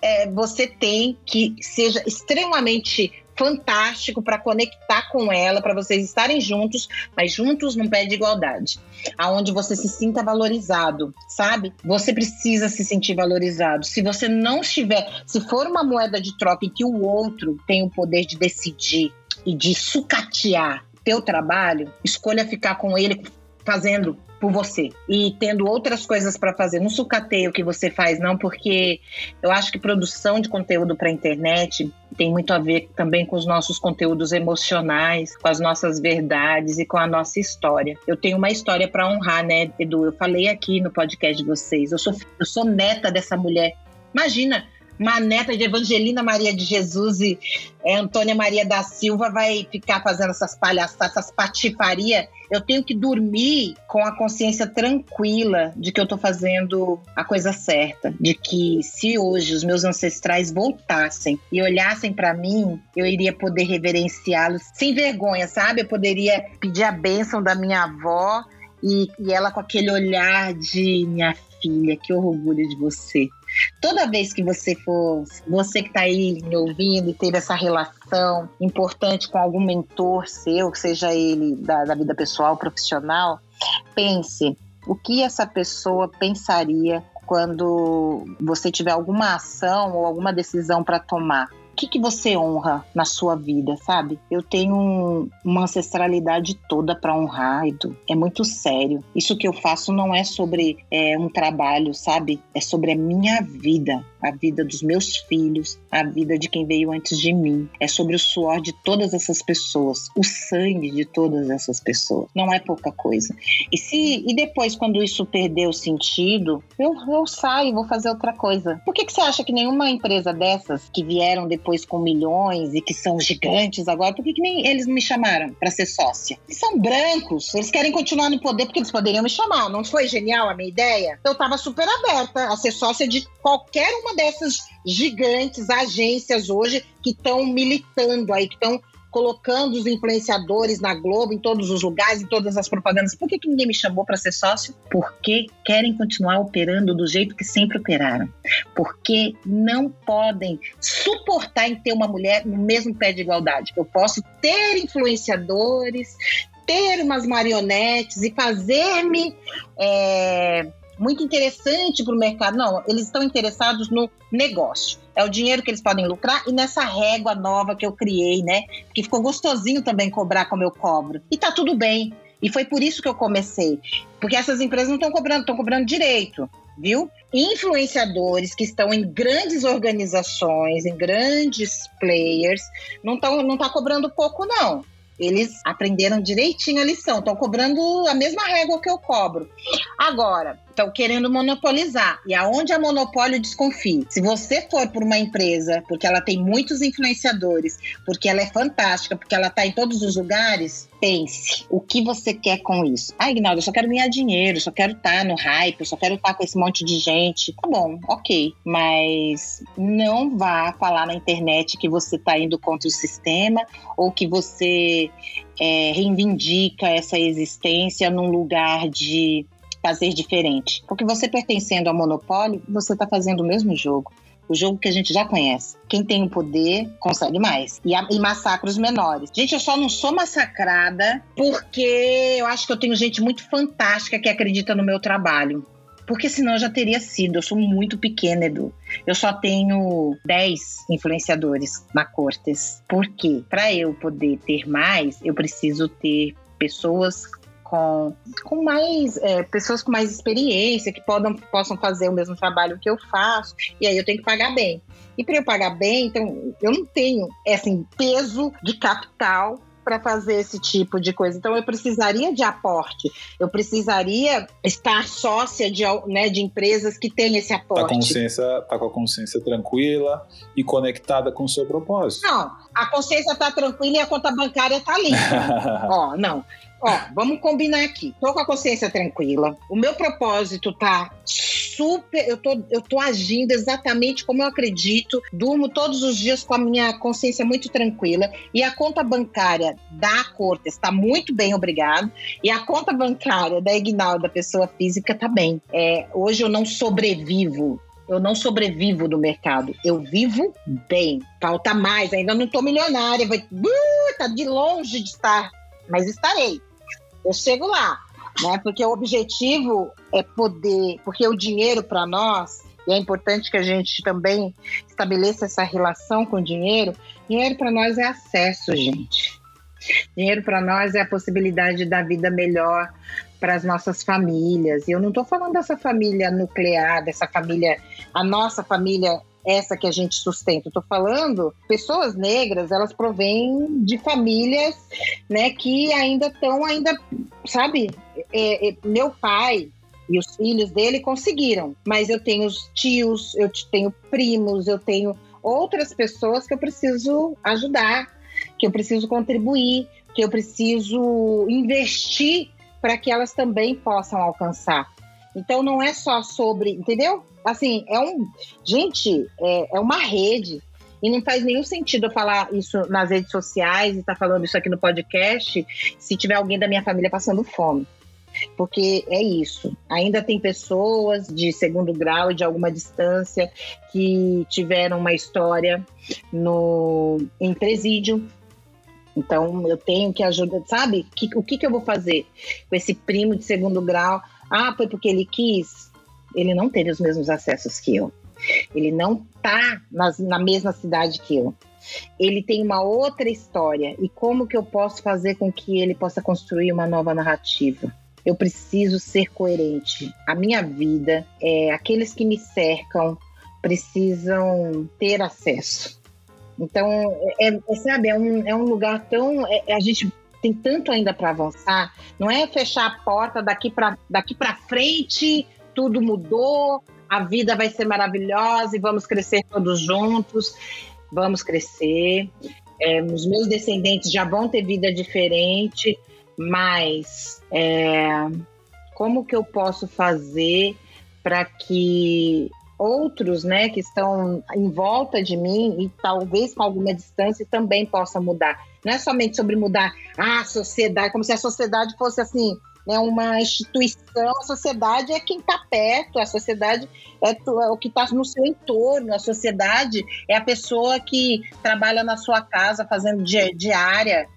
é, você tem que seja extremamente fantástico para conectar com ela, para vocês estarem juntos, mas juntos num pé de igualdade, aonde você se sinta valorizado, sabe? Você precisa se sentir valorizado. Se você não estiver, se for uma moeda de troca em que o outro tem o poder de decidir e de sucatear teu trabalho, escolha ficar com ele fazendo por você e tendo outras coisas para fazer. Não sucateia o que você faz, não, porque eu acho que produção de conteúdo para internet tem muito a ver também com os nossos conteúdos emocionais, com as nossas verdades e com a nossa história. Eu tenho uma história para honrar, né, Edu? Eu falei aqui no podcast de vocês. Eu sou, eu sou neta dessa mulher. Imagina, uma neta de Evangelina Maria de Jesus e é, Antônia Maria da Silva vai ficar fazendo essas palhaçadas, essas patifarias eu tenho que dormir com a consciência tranquila de que eu estou fazendo a coisa certa, de que se hoje os meus ancestrais voltassem e olhassem para mim, eu iria poder reverenciá-los sem vergonha, sabe? Eu poderia pedir a bênção da minha avó e, e ela com aquele olhar de minha filha, que orgulho de você. Toda vez que você for, você que está aí me ouvindo e teve essa relação importante com algum mentor seu, seja ele da, da vida pessoal, profissional, pense o que essa pessoa pensaria quando você tiver alguma ação ou alguma decisão para tomar que, que você honra na sua vida, sabe? Eu tenho um, uma ancestralidade toda para honrar, Edu. É muito sério. Isso que eu faço não é sobre é, um trabalho, sabe? É sobre a minha vida a vida dos meus filhos, a vida de quem veio antes de mim. É sobre o suor de todas essas pessoas, o sangue de todas essas pessoas. Não é pouca coisa. E se e depois, quando isso perder o sentido, eu, eu saio, vou fazer outra coisa. Por que, que você acha que nenhuma empresa dessas que vieram depois com milhões e que são gigantes agora, por que, que nem eles me chamaram para ser sócia? Eles são brancos, eles querem continuar no poder porque eles poderiam me chamar. Não foi genial a minha ideia? Eu estava super aberta a ser sócia de qualquer uma dessas gigantes agências hoje que estão militando aí, que estão colocando os influenciadores na Globo, em todos os lugares, em todas as propagandas. Por que, que ninguém me chamou para ser sócio? Porque querem continuar operando do jeito que sempre operaram. Porque não podem suportar em ter uma mulher no mesmo pé de igualdade. Eu posso ter influenciadores, ter umas marionetes e fazer-me. É muito interessante para o mercado. Não, eles estão interessados no negócio. É o dinheiro que eles podem lucrar e nessa régua nova que eu criei, né? Que ficou gostosinho também cobrar como eu cobro. E tá tudo bem. E foi por isso que eu comecei. Porque essas empresas não estão cobrando, estão cobrando direito, viu? Influenciadores que estão em grandes organizações, em grandes players, não estão não tá cobrando pouco, não. Eles aprenderam direitinho a lição, estão cobrando a mesma régua que eu cobro. Agora, estão querendo monopolizar. E aonde a monopólio desconfie? Se você for por uma empresa, porque ela tem muitos influenciadores, porque ela é fantástica, porque ela está em todos os lugares, pense, o que você quer com isso? Ah, Ignaldo, eu só quero ganhar dinheiro, só quero estar tá no hype, eu só quero estar tá com esse monte de gente. Tá bom, ok. Mas não vá falar na internet que você está indo contra o sistema ou que você é, reivindica essa existência num lugar de fazer diferente. Porque você pertencendo ao monopólio, você está fazendo o mesmo jogo. O jogo que a gente já conhece. Quem tem o poder consegue mais. E, e massacra os menores. Gente, eu só não sou massacrada porque eu acho que eu tenho gente muito fantástica que acredita no meu trabalho. Porque senão eu já teria sido. Eu sou muito pequena, Edu. Eu só tenho 10 influenciadores na Cortes. Por quê? Para eu poder ter mais, eu preciso ter pessoas com, com mais é, pessoas com mais experiência, que podam, possam fazer o mesmo trabalho que eu faço, e aí eu tenho que pagar bem. E para eu pagar bem, então eu não tenho assim, peso de capital para fazer esse tipo de coisa. Então eu precisaria de aporte, eu precisaria estar sócia de, né, de empresas que têm esse aporte. Tá, consciência, tá com a consciência tranquila e conectada com o seu propósito. Não, a consciência tá tranquila e a conta bancária tá limpa. Ó, não. Ó, vamos combinar aqui. Tô com a consciência tranquila. O meu propósito tá super. Eu tô, eu tô agindo exatamente como eu acredito. Durmo todos os dias com a minha consciência muito tranquila. E a conta bancária da Cortes está muito bem, obrigado. E a conta bancária da Ignal, da pessoa física, tá bem. É, hoje eu não sobrevivo eu não sobrevivo no mercado. Eu vivo bem. Falta mais. Ainda não estou milionária. Vai, uh, tá de longe de estar. Mas estarei. Eu chego lá, né? Porque o objetivo é poder, porque o dinheiro para nós, e é importante que a gente também estabeleça essa relação com o dinheiro, dinheiro para nós é acesso, gente. Dinheiro para nós é a possibilidade da vida melhor para as nossas famílias. E eu não estou falando dessa família nuclear, dessa família, a nossa família essa que a gente sustenta. Estou falando, pessoas negras, elas provêm de famílias, né, que ainda estão, ainda, sabe, é, é, meu pai e os filhos dele conseguiram, mas eu tenho tios, eu tenho primos, eu tenho outras pessoas que eu preciso ajudar, que eu preciso contribuir, que eu preciso investir para que elas também possam alcançar. Então não é só sobre, entendeu? Assim, é um. Gente, é, é uma rede. E não faz nenhum sentido eu falar isso nas redes sociais e estar tá falando isso aqui no podcast se tiver alguém da minha família passando fome. Porque é isso. Ainda tem pessoas de segundo grau e de alguma distância que tiveram uma história no, em presídio. Então eu tenho que ajudar, sabe? Que, o que, que eu vou fazer com esse primo de segundo grau? Ah, foi porque ele quis? Ele não teve os mesmos acessos que eu. Ele não tá nas, na mesma cidade que eu. Ele tem uma outra história. E como que eu posso fazer com que ele possa construir uma nova narrativa? Eu preciso ser coerente. A minha vida, é, aqueles que me cercam precisam ter acesso. Então, é, é sabe, é um, é um lugar tão. É, a gente tem tanto ainda para avançar. Não é fechar a porta daqui para daqui frente tudo mudou, a vida vai ser maravilhosa e vamos crescer todos juntos. Vamos crescer. É, os meus descendentes já vão ter vida diferente, mas é, como que eu posso fazer para que outros, né, que estão em volta de mim e talvez com alguma distância também possam mudar? Não é somente sobre mudar a sociedade, como se a sociedade fosse assim né, uma instituição, a sociedade é quem está perto, a sociedade é, é o que está no seu entorno, a sociedade é a pessoa que trabalha na sua casa fazendo di diária.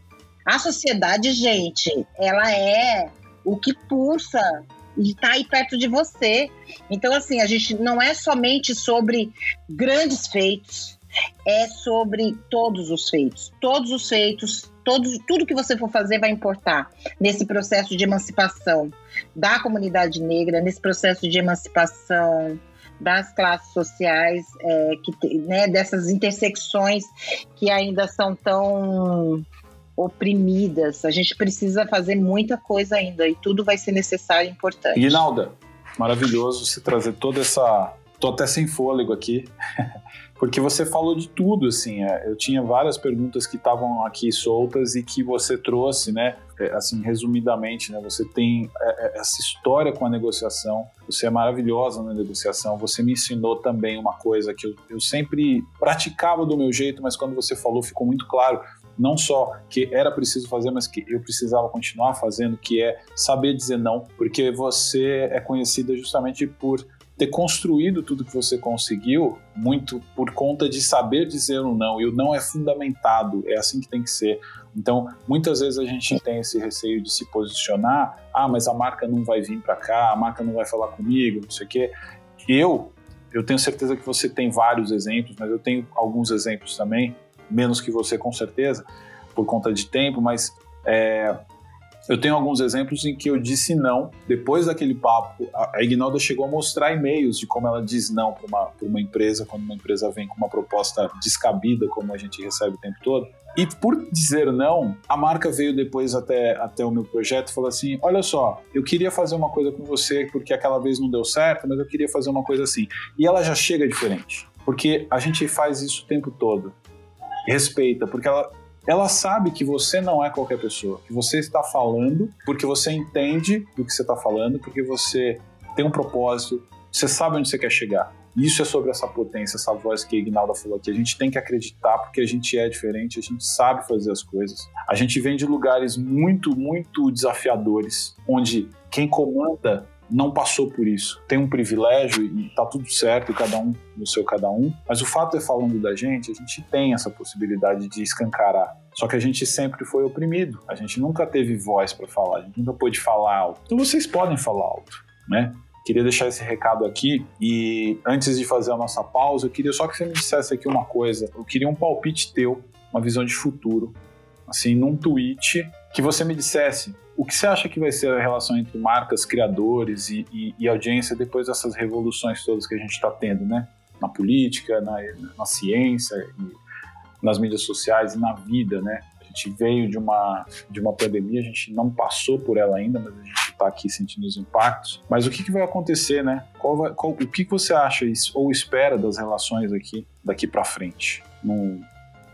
A sociedade, gente, ela é o que pulsa e está aí perto de você. Então, assim, a gente não é somente sobre grandes feitos, é sobre todos os feitos. Todos os feitos todos, tudo que você for fazer vai importar nesse processo de emancipação da comunidade negra, nesse processo de emancipação das classes sociais, é, que, né, dessas intersecções que ainda são tão oprimidas. A gente precisa fazer muita coisa ainda e tudo vai ser necessário e importante. Guinalda, maravilhoso você trazer toda essa. Tô até sem fôlego aqui. porque você falou de tudo, assim, é, eu tinha várias perguntas que estavam aqui soltas e que você trouxe, né, é, assim, resumidamente, né, você tem é, essa história com a negociação, você é maravilhosa na negociação, você me ensinou também uma coisa que eu, eu sempre praticava do meu jeito, mas quando você falou ficou muito claro, não só que era preciso fazer, mas que eu precisava continuar fazendo, que é saber dizer não, porque você é conhecida justamente por ter construído tudo que você conseguiu muito por conta de saber dizer o não, e o não é fundamentado, é assim que tem que ser. Então, muitas vezes a gente tem esse receio de se posicionar, ah, mas a marca não vai vir para cá, a marca não vai falar comigo, não sei o quê. Eu, eu tenho certeza que você tem vários exemplos, mas eu tenho alguns exemplos também, menos que você com certeza, por conta de tempo, mas é, Eu tenho alguns exemplos em que eu disse não. Depois daquele papo, a Ignalda chegou a mostrar e-mails de como ela diz não para uma, uma empresa, quando uma empresa vem com uma proposta descabida, como a gente recebe o tempo todo. E por dizer não, a marca veio depois até, até o meu projeto e falou assim: Olha só, eu queria fazer uma coisa com você porque aquela vez não deu certo, mas eu queria fazer uma coisa assim. E ela já chega diferente, porque a gente faz isso o tempo todo. Respeita, porque ela, ela sabe que você não é qualquer pessoa, que você está falando porque você entende do que você está falando, porque você tem um propósito, você sabe onde você quer chegar. Isso é sobre essa potência, essa voz que a Ignalda falou aqui. A gente tem que acreditar porque a gente é diferente, a gente sabe fazer as coisas. A gente vem de lugares muito, muito desafiadores, onde quem comanda não passou por isso. Tem um privilégio e tá tudo certo, cada um no seu cada um. Mas o fato é falando da gente, a gente tem essa possibilidade de escancarar. Só que a gente sempre foi oprimido. A gente nunca teve voz para falar, a gente nunca pôde falar alto. Então vocês podem falar alto, né? Queria deixar esse recado aqui e antes de fazer a nossa pausa, eu queria só que você me dissesse aqui uma coisa. Eu queria um palpite teu, uma visão de futuro, assim, num tweet, que você me dissesse o que você acha que vai ser a relação entre marcas, criadores e, e, e audiência depois dessas revoluções todas que a gente está tendo, né? Na política, na, na ciência, nas mídias sociais e na vida, né? A gente veio de uma, de uma pandemia, a gente não passou por ela ainda, mas a gente está aqui sentindo os impactos. Mas o que, que vai acontecer, né? Qual vai, qual, o que, que você acha ou espera das relações aqui daqui para frente, num,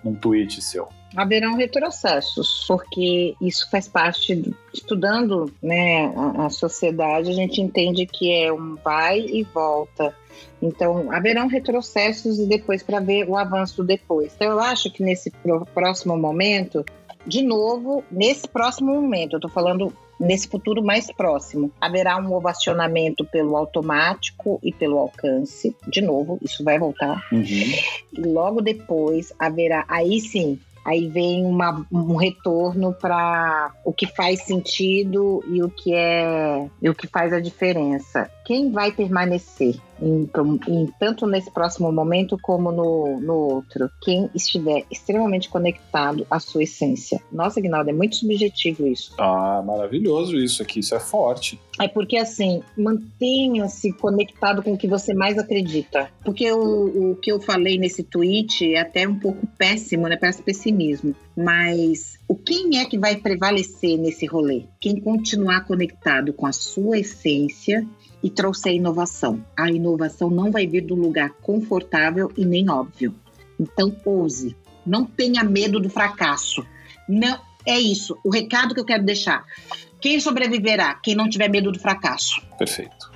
num tweet seu? haverão retrocessos, porque isso faz parte, estudando né, a, a, sociedade, a gente entende que é um vai e volta. Então, haverão retrocessos e depois para ver o avanço depois. Então, eu acho que nesse próximo momento, de novo, nesse próximo momento, eu estou falando nesse futuro mais próximo, haverá um ovacionamento pelo automático e pelo alcance. De novo, isso vai voltar. Uhum. E logo depois haverá, aí sim, aí vem uma, um retorno para o que faz sentido e o que é e o que faz a diferença. Quem vai permanecer? em, em, tanto nesse próximo momento como no, no outro, quem estiver extremamente conectado à sua essência. Nossa, Guinaldo, é muito subjetivo isso. Ah, maravilhoso isso aqui, isso é forte. É porque assim, mantenha-se conectado com o que você mais acredita. Porque o, o que eu falei nesse tweet é até um pouco péssimo, né? Parece pessimismo. Mas o quem é que vai prevalecer nesse rolê? Quem continuar conectado com a sua essência e trouxer inovação. A inovação não vai vir do lugar confortável e nem óbvio. Então, ouse. Não tenha medo do fracasso. Não é isso. O recado que eu quero deixar. Quem sobreviverá? Quem não tiver medo do fracasso. Perfeito.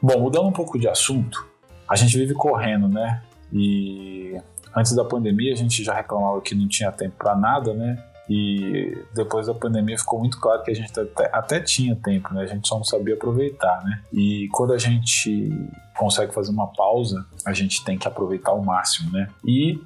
Bom, mudando um pouco de assunto, a gente vive correndo, né? E antes da pandemia a gente já reclamava que não tinha tempo para nada, né? E depois da pandemia ficou muito claro que a gente até, até, tinha tempo, né? A gente só não sabia aproveitar, né? E quando a gente consegue fazer uma pausa, a gente tem que aproveitar ao máximo, né? E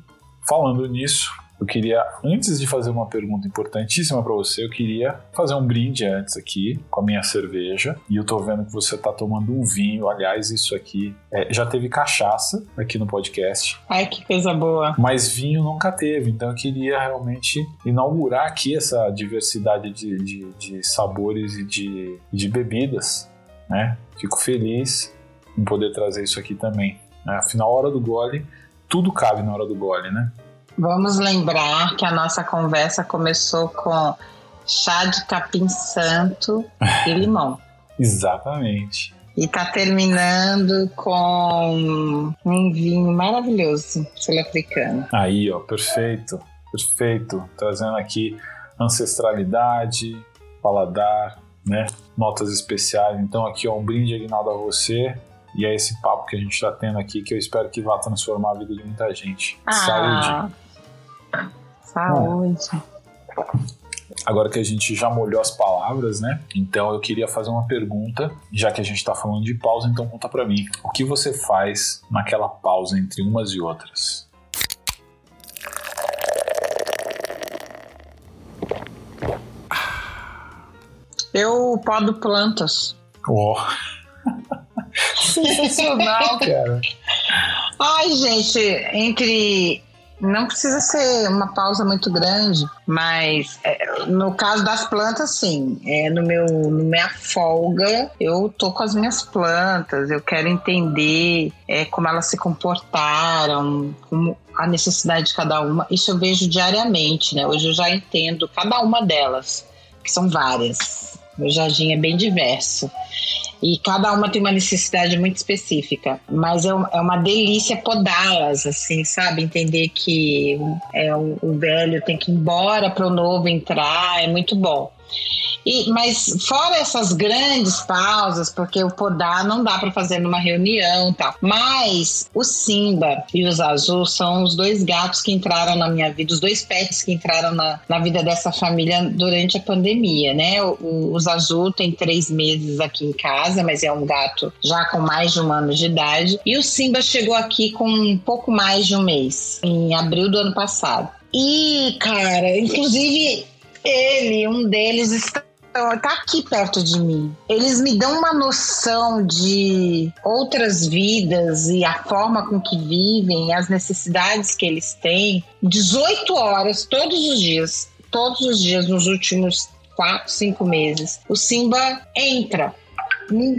falando nisso, eu queria, antes de fazer uma pergunta importantíssima para você, eu queria fazer um brinde antes aqui com a minha cerveja. E eu tô vendo que você tá tomando um vinho. Aliás, isso aqui é, já teve cachaça aqui no podcast. Ai, que coisa boa. Mas vinho nunca teve. Então eu queria realmente inaugurar aqui essa diversidade de, de, de sabores e de, de bebidas. Né? Fico feliz em poder trazer isso aqui também. Né? Afinal, a hora do gole, tudo cabe na hora do gole, né? Vamos lembrar que a nossa conversa começou com chá de capim santo e limão. Exatamente. E tá terminando com um vinho maravilhoso sul-africano. Aí, ó, perfeito, perfeito. Trazendo aqui ancestralidade, paladar, né? Notas especiais. Então, aqui, ó, um brinde Aguinaldo a você. E é esse papo que a gente está tendo aqui que eu espero que vá transformar a vida de muita gente. Ah, Saúde. Saúde. Agora que a gente já molhou as palavras, né? Então eu queria fazer uma pergunta, já que a gente está falando de pausa, então conta para mim. O que você faz naquela pausa entre umas e outras? Eu podo plantas. Oh. Sensacional, cara. Ai, gente, entre não precisa ser uma pausa muito grande, mas é, no caso das plantas, sim. É, no meu, no minha folga, eu tô com as minhas plantas, eu quero entender é, como elas se comportaram, como a necessidade de cada uma. Isso eu vejo diariamente, né? Hoje eu já entendo cada uma delas, que são várias. Meu jardim é bem diverso. E cada uma tem uma necessidade muito específica. Mas é, é uma delícia podá-las, assim, sabe? Entender que é, o, o velho tem que ir embora para o novo entrar, é muito bom. E, mas fora essas grandes pausas, porque o podar não dá para fazer numa reunião tal. Mas o Simba e os Azul são os dois gatos que entraram na minha vida, os dois pets que entraram na, na vida dessa família durante a pandemia, né? O, os Azul tem três meses aqui em casa, mas é um gato já com mais de um ano de idade. E o Simba chegou aqui com um pouco mais de um mês, em abril do ano passado. E, cara, inclusive ele, um deles, está tá aqui perto de mim. Eles me dão uma noção de outras vidas e a forma com que vivem, as necessidades que eles têm. 18 horas todos os dias, todos os dias nos últimos quatro, cinco meses. O Simba entra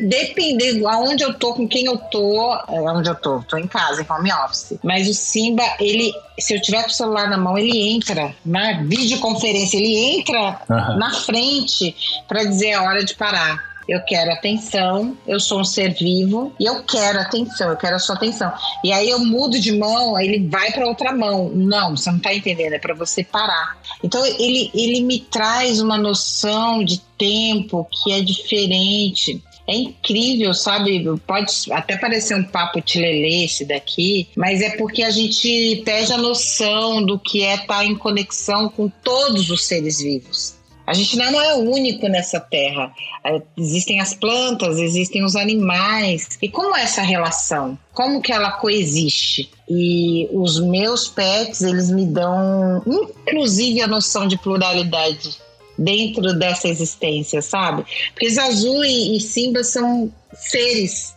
dependendo aonde eu tô, com quem eu tô, é, onde eu tô, tô em casa, em home office. Mas o Simba, ele, se eu tiver com o celular na mão, ele entra na videoconferência, ele entra uhum. na frente para dizer a hora de parar. Eu quero atenção, eu sou um ser vivo e eu quero atenção, eu quero a sua atenção. E aí eu mudo de mão, aí ele vai para outra mão. Não, você não tá entendendo, é para você parar. Então ele, ele me traz uma noção de tempo que é diferente é incrível, sabe? Pode até parecer um papo tilelê esse daqui, mas é porque a gente perde a noção do que é estar em conexão com todos os seres vivos. A gente não é único nessa terra. É, existem as plantas, existem os animais. E como é essa relação? Como que ela coexiste? E os meus pets, eles me dão, inclusive, a noção de pluralidade dentro dessa existência, sabe? Porque Zazu e, e Simba são seres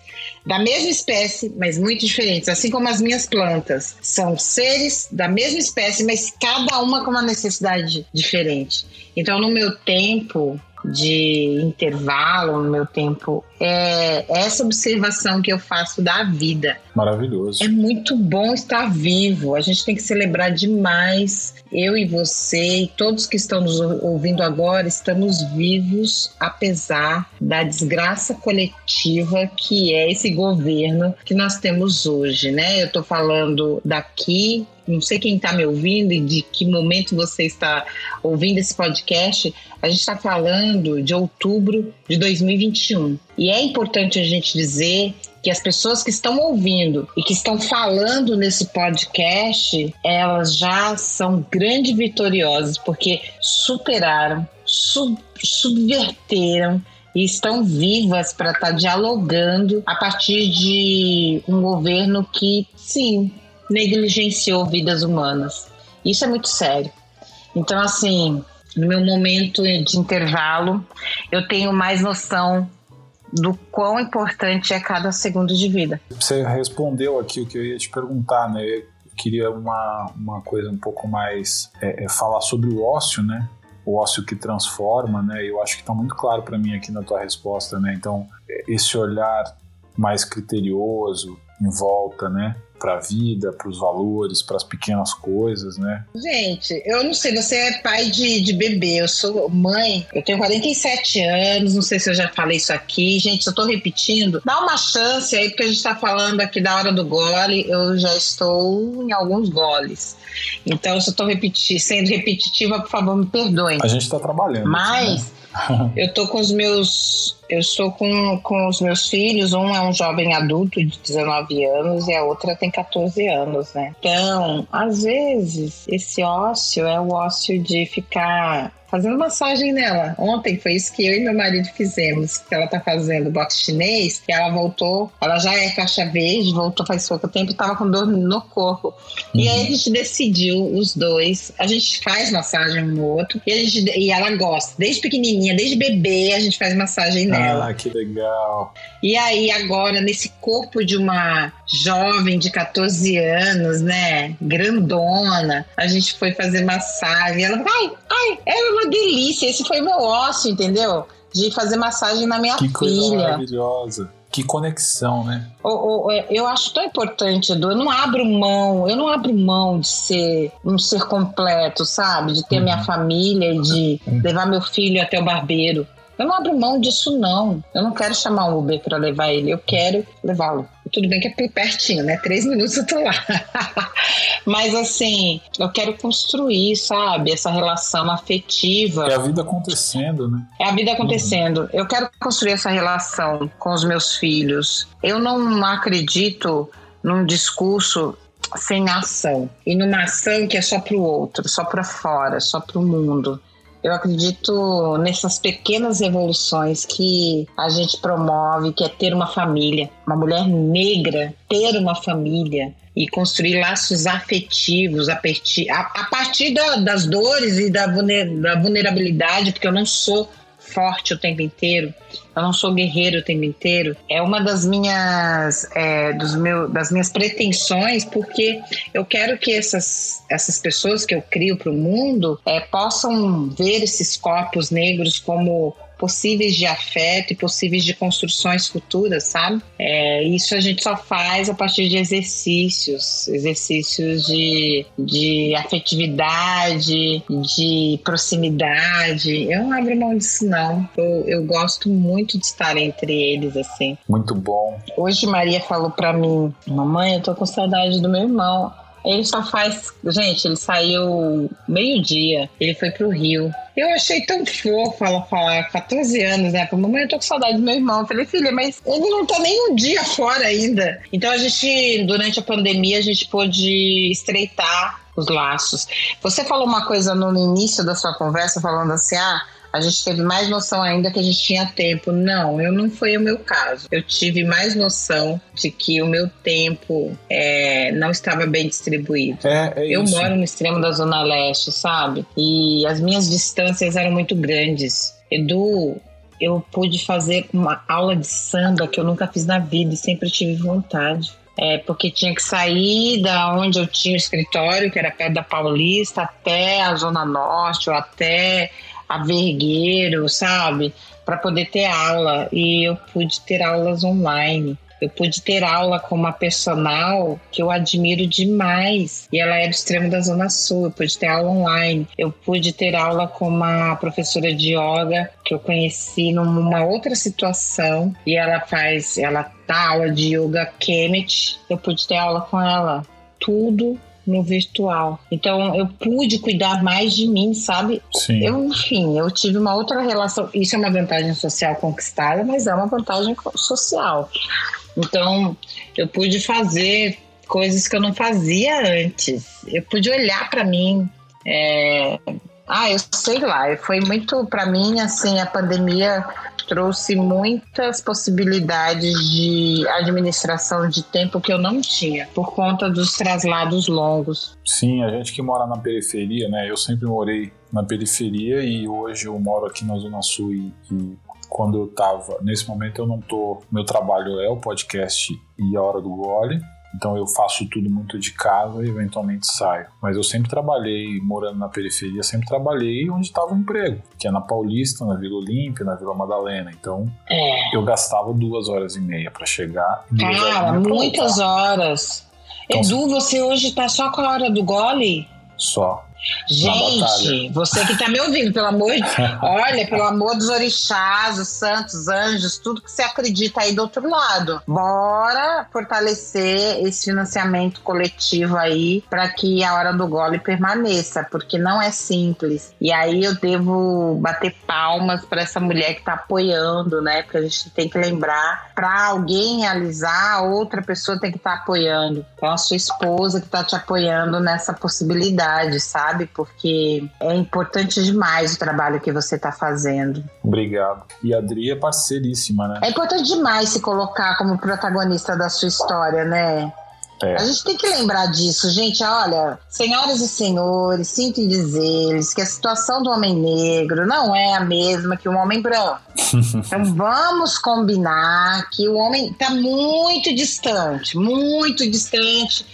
da mesma espécie, mas muito diferentes, assim como as minhas plantas. São seres da mesma espécie, mas cada uma com uma necessidade diferente. Então, no meu tempo, de intervalo no meu tempo é essa observação que eu faço da vida. Maravilhoso. É muito bom estar vivo. A gente tem que celebrar demais. Eu e você e todos que estão nos ouvindo agora estamos vivos apesar da desgraça coletiva que é esse governo que nós temos hoje, né? Eu estou falando daqui não sei quem está me ouvindo e de que momento você está ouvindo esse podcast, a gente está falando de outubro de 2021. E é importante a gente dizer que as pessoas que estão ouvindo e que estão falando nesse podcast, elas já são grandes vitoriosas, porque superaram, sub, subverteram e estão vivas para estar tá dialogando a partir de um governo que, sim, negligenciou vidas humanas. Isso é muito sério. Então, assim, no meu momento de intervalo, eu tenho mais noção do quão importante é cada segundo de vida. Você respondeu aqui o que eu ia te perguntar, né? Eu queria uma, uma coisa um pouco mais é, é falar sobre o ócio, né? O ócio que transforma, né? Eu acho que está muito claro para mim aqui na tua resposta, né? Então, esse olhar mais criterioso em volta, né? Para a vida, para os valores, para as pequenas coisas, né? Gente, eu não sei, você é pai de, de bebê, eu sou mãe, eu tenho 47 anos, não sei se eu já falei isso aqui. Gente, eu tô repetindo. Dá uma chance aí, porque a gente tá falando aqui da hora do gole, eu já estou em alguns goles. Então, se eu tô repeti sendo repetitiva, por favor, me perdoem. A gente tá trabalhando. Mas. Né? eu tô com os meus. Eu estou com, com os meus filhos. Um é um jovem adulto de 19 anos e a outra tem 14 anos, né? Então, às vezes, esse ócio é o ócio de ficar fazendo massagem nela. Ontem foi isso que eu e meu marido fizemos. Que ela tá fazendo boxe chinês, e ela voltou, ela já é caixa verde, voltou faz pouco tempo e tava com dor no corpo. Uhum. E aí a gente decidiu, os dois, a gente faz massagem um no outro, e, a gente, e ela gosta. Desde pequenininha, desde bebê, a gente faz massagem nela. Ah, que legal. E aí, agora, nesse corpo de uma jovem de 14 anos, né? Grandona, a gente foi fazer massagem. Ela, ai, ai, era uma delícia. Esse foi meu ócio, entendeu? De fazer massagem na minha que filha. Que coisa maravilhosa. Que conexão, né? Eu acho tão importante, Edu. Eu não abro mão, eu não abro mão de ser um ser completo, sabe? De ter uhum. minha família e de uhum. levar meu filho até o barbeiro. Eu não abro mão disso, não. Eu não quero chamar um Uber para levar ele, eu quero levá-lo. Tudo bem que é pertinho, né? Três minutos eu tô lá. Mas assim, eu quero construir, sabe, essa relação afetiva. É a vida acontecendo, né? É a vida acontecendo. Uhum. Eu quero construir essa relação com os meus filhos. Eu não acredito num discurso sem ação. E numa ação que é só para o outro, só para fora, só para o mundo. Eu acredito nessas pequenas evoluções que a gente promove, que é ter uma família, uma mulher negra ter uma família e construir laços afetivos a partir, a, a partir da, das dores e da, vulnerabilidade, porque eu não sou forte o tempo inteiro, eu não sou guerreiro o tempo inteiro, é uma das minhas, é, dos meu, das minhas pretensões, porque eu quero que essas, essas pessoas que eu crio para o mundo é, possam ver esses corpos negros como possíveis de afeto e possíveis de construções futuras, sabe? É, isso a gente só faz a partir de exercícios, exercícios de, de afetividade, de proximidade. Eu não abro mão disso, não. Eu, eu gosto muito de estar entre eles, assim. Muito bom. Hoje Maria falou para mim, mamãe, eu tô com saudade do meu irmão. Ele só faz. Gente, ele saiu meio-dia. Ele foi pro Rio. Eu achei tão fofo ela falar 14 anos, né? Pra mamãe, eu tô com saudade do meu irmão. Eu falei, filha, mas ele não tá nem um dia fora ainda. Então a gente, durante a pandemia, a gente pôde estreitar os laços. Você falou uma coisa no início da sua conversa, falando assim, ah a gente teve mais noção ainda que a gente tinha tempo. Não, eu não foi o meu caso. Eu tive mais noção de que o meu tempo é, não estava bem distribuído. É, é eu moro no extremo da Zona Leste, sabe? E as minhas distâncias eram muito grandes. Edu, eu pude fazer uma aula de samba que eu nunca fiz na vida e sempre tive vontade. É, porque tinha que sair da onde eu tinha o escritório, que era perto da Paulista, até a Zona Norte, ou até a Vergueiro, sabe? Para poder ter aula. E eu pude ter aulas online. Eu pude ter aula com uma personal que eu admiro demais. E ela é do extremo da Zona Sul. Eu pude ter aula online. Eu pude ter aula com uma professora de yoga que eu conheci numa outra situação. E ela faz, ela dá aula de yoga Kemet. Eu pude ter aula com ela. Tudo no virtual. Então eu pude cuidar mais de mim, sabe? Sim. Eu, enfim, eu tive uma outra relação. Isso é uma vantagem social conquistada, mas é uma vantagem social. Então eu pude fazer coisas que eu não fazia antes. Eu pude olhar para mim. É... Ah, eu sei lá. Foi muito para mim assim a pandemia trouxe muitas possibilidades de administração de tempo que eu não tinha, por conta dos traslados longos. Sim, a gente que mora na periferia, né? Eu sempre morei na periferia e hoje eu moro aqui na Zona Sul e, e quando eu tava, nesse momento eu não tô, meu trabalho é o podcast e a hora do gole, então eu faço tudo muito de casa e eventualmente saio. Mas eu sempre trabalhei, morando na periferia, sempre trabalhei onde estava o emprego, que é na Paulista, na Vila Olímpia, na Vila Madalena. Então é. eu gastava duas horas e meia para chegar. Cara, muitas horas. Então, Edu, você hoje tá só com a hora do gole? Só. Gente, você que está me ouvindo, pelo amor de olha, pelo amor dos orixás, os santos, anjos, tudo que você acredita aí do outro lado. Bora fortalecer esse financiamento coletivo aí para que a hora do gole permaneça, porque não é simples. E aí eu devo bater palmas para essa mulher que está apoiando, né? Porque a gente tem que lembrar, para alguém realizar, outra pessoa tem que estar tá apoiando. Então a sua esposa que está te apoiando nessa possibilidade, sabe? Sabe? Porque é importante demais o trabalho que você está fazendo. Obrigado. E a Adri é parceiríssima, né? É importante demais se colocar como protagonista da sua história, né? É. A gente tem que lembrar disso, gente. Olha, senhoras e senhores, sinto em dizer-lhes que a situação do homem negro não é a mesma que o homem branco. então vamos combinar que o homem está muito distante, muito distante.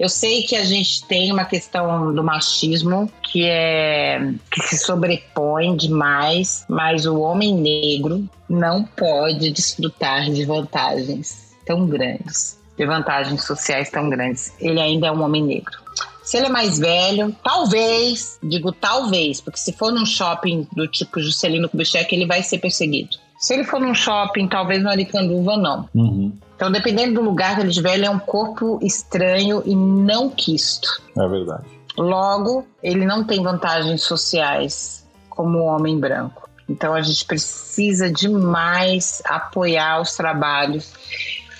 Eu sei que a gente tem uma questão do machismo que é que se sobrepõe demais, mas o homem negro não pode desfrutar de vantagens tão grandes de vantagens sociais tão grandes. Ele ainda é um homem negro. Se ele é mais velho, talvez, digo talvez, porque se for num shopping do tipo Juscelino Kubitschek, ele vai ser perseguido. Se ele for num shopping, talvez no Aricanduva, não. Uhum. Então, dependendo do lugar que ele estiver, ele é um corpo estranho e não quisto. É verdade. Logo, ele não tem vantagens sociais como o homem branco. Então, a gente precisa demais apoiar os trabalhos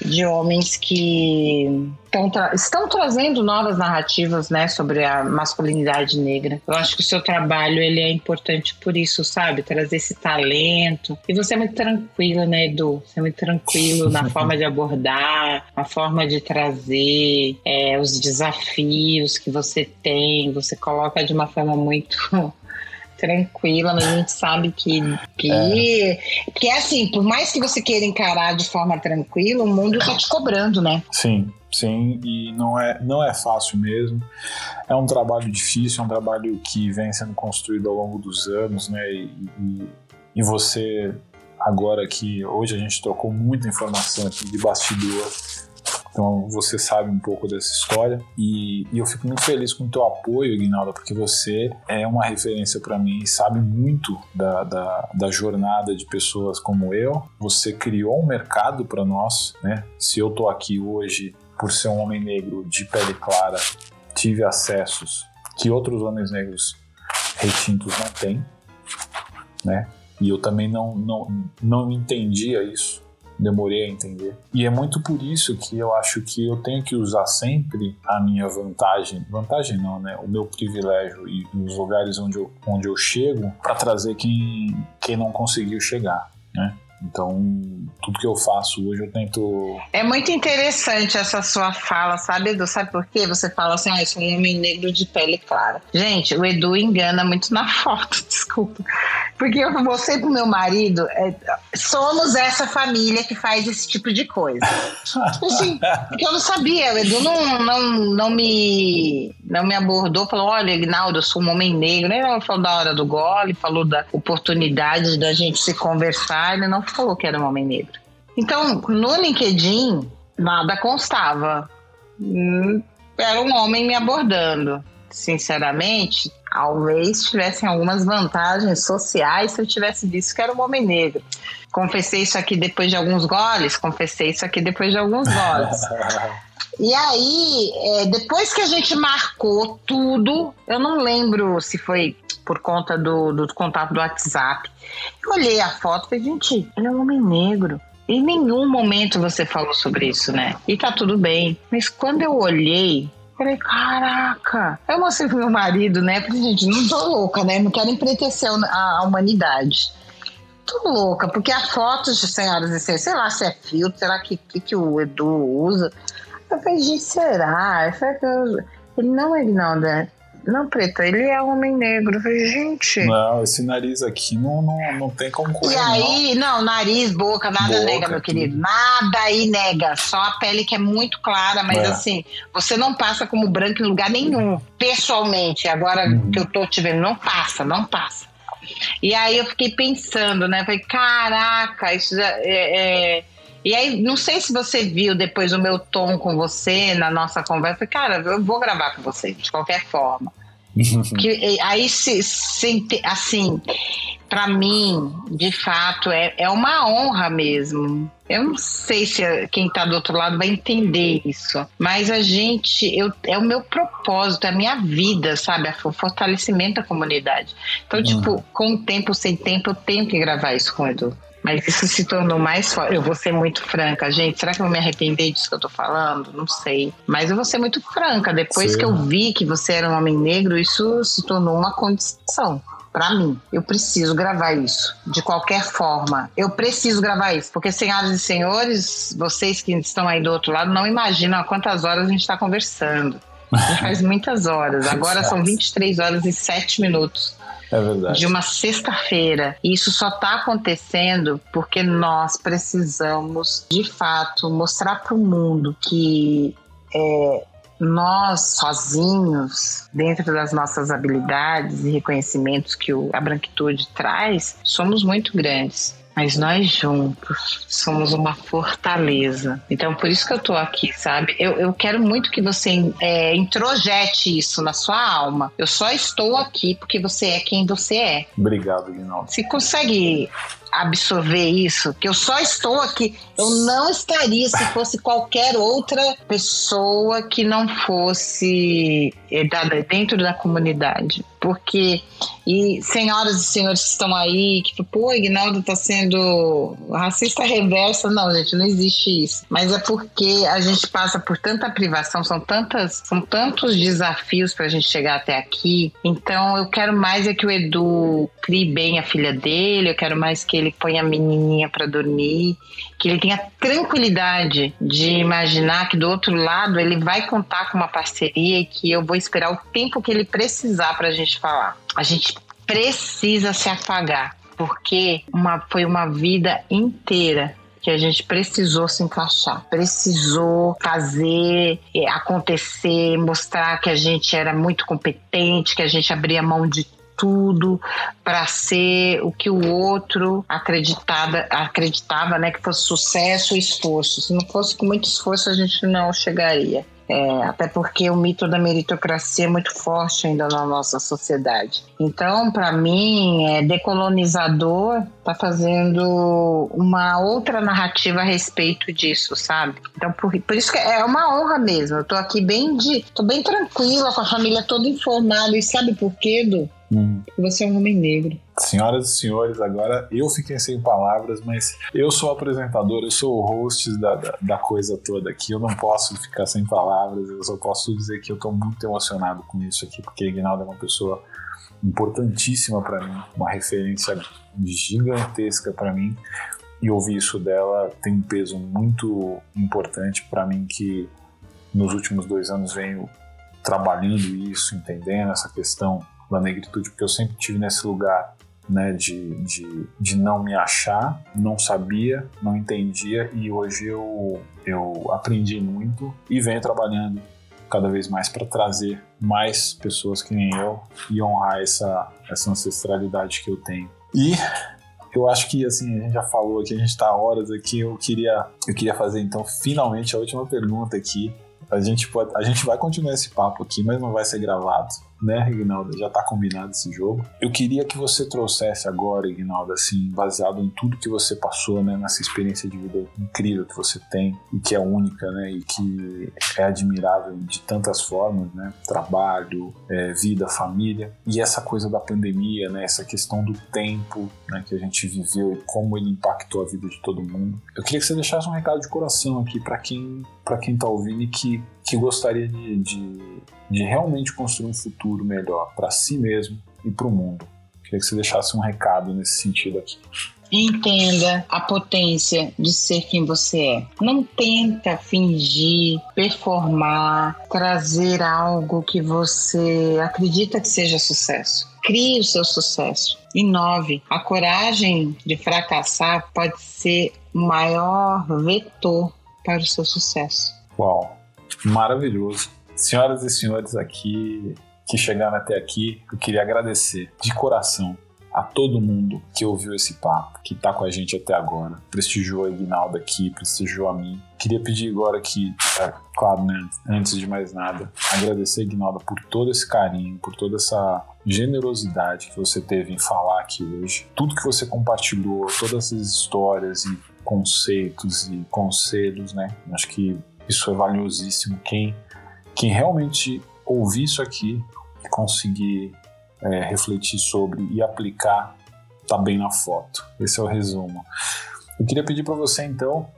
de homens que tra estão trazendo novas narrativas, né, sobre a masculinidade negra. Eu acho que o seu trabalho ele é importante por isso, sabe, trazer esse talento. E você é muito tranquila, né, Edu? Você é muito tranquilo na forma de abordar, na forma de trazer é, os desafios que você tem. Você coloca de uma forma muito tranquila, mas a gente sabe que, que, é. que é assim, por mais que você queira encarar de forma tranquila, o mundo tá te cobrando, né? Sim, sim, e não é, não é fácil mesmo. É um trabalho difícil, é um trabalho que vem sendo construído ao longo dos anos, né? E, e, e você, agora que hoje a gente trocou muita informação aqui de bastidor então você sabe um pouco dessa história e, e eu fico muito feliz com o teu apoio, Ignalda, porque você é uma referência para mim e sabe muito da, da, da, jornada de pessoas como eu. Você criou um mercado para nós, né? Se eu tô aqui hoje por ser um homem negro de pele clara, tive acessos que outros homens negros retintos não têm, né? E eu também não, não, não entendia isso demorei a entender. E é muito por isso que eu acho que eu tenho que usar sempre a minha vantagem, vantagem não, né? O meu privilégio e os lugares onde eu, onde eu chego para trazer quem, quem não conseguiu chegar, né? Então, tudo que eu faço hoje eu tento. É muito interessante essa sua fala, sabe, Edu? Sabe por quê? Você fala assim, ah, eu sou um homem negro de pele clara. Gente, o Edu engana muito na foto, desculpa. Porque você e o meu marido é, somos essa família que faz esse tipo de coisa. Assim, porque eu não sabia, o Edu não, não, não, me, não me abordou, falou: olha, Ignaldo, eu sou um homem negro. Ele falou da hora do gole, falou da oportunidade da gente se conversar, ele não falou que era um homem negro. Então, no LinkedIn, nada constava. Hum, era um homem me abordando. Sinceramente, talvez tivessem algumas vantagens sociais se eu tivesse visto que era um homem negro. Confessei isso aqui depois de alguns goles, confessei isso aqui depois de alguns goles. E aí, é, depois que a gente marcou tudo, eu não lembro se foi por conta do, do contato do WhatsApp. Eu olhei a foto e falei, gente, ele é um homem negro. Em nenhum momento você falou sobre isso, né? E tá tudo bem. Mas quando eu olhei, falei, caraca. Eu mostrei pro meu marido, né? Falei, gente, não tô louca, né? Não quero empretecer a, humanidade. Tô louca, porque a foto, senhoras e senhores, sei lá se é filtro, será que, que, que o Edu usa? Eu falei, gente, será? Eu falei, ele não, ele não, né? Não, preta, ele é homem negro. Eu falei, gente. Não, esse nariz aqui não, não, não tem como correr. E aí, não, não nariz, boca, nada boca, nega, meu querido. Nada aí nega. Só a pele que é muito clara, mas é. assim, você não passa como branco em lugar nenhum. Pessoalmente, agora uhum. que eu tô te vendo, não passa, não passa. E aí eu fiquei pensando, né? Falei, caraca, isso é, é e aí, não sei se você viu depois o meu tom com você na nossa conversa. Cara, eu vou gravar com você, de qualquer forma. que, aí, se, se, assim, para mim, de fato, é, é uma honra mesmo. Eu não sei se quem está do outro lado vai entender isso, mas a gente, eu, é o meu propósito, é a minha vida, sabe? O fortalecimento da comunidade. Então, uhum. tipo, com tempo, sem tempo, eu tenho que gravar isso com o Edu. Mas isso se tornou mais forte. Eu vou ser muito franca, gente. Será que eu vou me arrepender disso que eu tô falando? Não sei. Mas eu vou ser muito franca. Depois Sim. que eu vi que você era um homem negro, isso se tornou uma condição para mim. Eu preciso gravar isso, de qualquer forma. Eu preciso gravar isso, porque, senhoras e senhores, vocês que estão aí do outro lado não imaginam quantas horas a gente está conversando. Faz muitas horas. Agora são 23 horas e 7 minutos. É verdade. De uma sexta-feira. Isso só está acontecendo porque nós precisamos, de fato, mostrar para o mundo que é, nós sozinhos, dentro das nossas habilidades e reconhecimentos que a branquitude traz, somos muito grandes mas nós juntos somos uma fortaleza. Então, por isso que eu tô aqui, sabe? Eu, eu quero muito que você é, introjete isso na sua alma. Eu só estou aqui porque você é quem você é. Obrigado, Guinaldo. Você consegue absorver isso, que eu só estou aqui. Eu não estaria se fosse qualquer outra pessoa que não fosse eh, dentro da comunidade. Porque, e senhoras e senhores que estão aí, que pô, Ignaldo está sendo racista reversa. Não, gente, não existe isso. Mas é porque a gente passa por tanta privação, são tantas, são tantos desafios para a gente chegar até aqui. Então, eu quero mais é que o Edu crie bem a filha dele, eu quero mais que ele ponha a menininha para dormir, que ele tenha tranquilidade de imaginar que do outro lado ele vai contar com uma parceria e que eu vou esperar o tempo que ele precisar para a gente falar. A gente precisa se apagar, porque uma, foi uma vida inteira que a gente precisou se encaixar, precisou fazer é, acontecer, mostrar que a gente era muito competente, que a gente abria mão de tudo para ser o que o outro acreditava, acreditava né, que fosse sucesso e esforço. Se não fosse com muito esforço, a gente não chegaria. É, até porque o mito da meritocracia é muito forte ainda na nossa sociedade. Então, para mim, é, decolonizador está fazendo uma outra narrativa a respeito disso, sabe? Então, por, por isso que é uma honra mesmo. Eu tô aqui bem de, tô bem tranquila com a família toda informada. E sabe por quê, Du? Hum. Você é um homem negro. Senhoras e senhores, agora eu fiquei sem palavras, mas eu sou apresentador, eu sou o host da, da, da, coisa toda aqui. Eu não posso ficar sem palavras, eu só posso dizer que eu estou muito emocionado com isso aqui, porque Ignaldo é uma pessoa importantíssima para mim, uma referência gigantesca para mim. E ouvir isso dela tem um peso muito importante para mim que nos últimos dois anos venho trabalhando isso, entendendo essa questão da negritude, porque eu sempre tive nesse lugar né, de, de, de não me achar, não sabia, não entendia e hoje eu, eu aprendi muito e venho trabalhando cada vez mais para trazer mais pessoas que nem eu e honrar essa, essa ancestralidade que eu tenho. E eu acho que assim, a gente já falou aqui, a gente está horas aqui, eu queria, eu queria fazer então finalmente a última pergunta aqui. A gente, pode, a gente vai continuar esse papo aqui, mas não vai ser gravado né, Ignaldo? Já tá combinado esse jogo. Eu queria que você trouxesse agora, Ignaldo, assim, baseado em tudo que você passou, né, nessa experiência de vida incrível que você tem e que é única, né, e que é admirável de tantas formas, né, trabalho, é, vida, família e essa coisa da pandemia, né, essa questão do tempo, né, que a gente viveu e como ele impactou a vida de todo mundo. Eu queria que você deixasse um recado de coração aqui para quem para quem tá ouvindo e que que gostaria de, de, de realmente construir um futuro melhor para si mesmo e para o mundo. Queria que você deixasse um recado nesse sentido aqui. Entenda a potência de ser quem você é. Não tenta fingir, performar, trazer algo que você acredita que seja sucesso. Crie o seu sucesso. Inove. A coragem de fracassar pode ser o maior vetor para o seu sucesso. Uau! maravilhoso. Senhoras e senhores aqui que chegaram até aqui, eu queria agradecer de coração a todo mundo que ouviu esse papo, que está com a gente até agora, prestigiou a Ignaldo aqui, prestigiou a mim. Queria pedir agora que, é, claro, né, antes de mais nada, agradecer a Ignaldo por todo esse carinho, por toda essa generosidade que você teve em falar aqui hoje. Tudo que você compartilhou, todas as histórias e conceitos e conselhos, né? Acho que isso é valiosíssimo. Quem, quem realmente ouvir isso aqui e conseguir é, refletir sobre e aplicar tá bem na foto. Esse é o resumo. Eu queria pedir para você então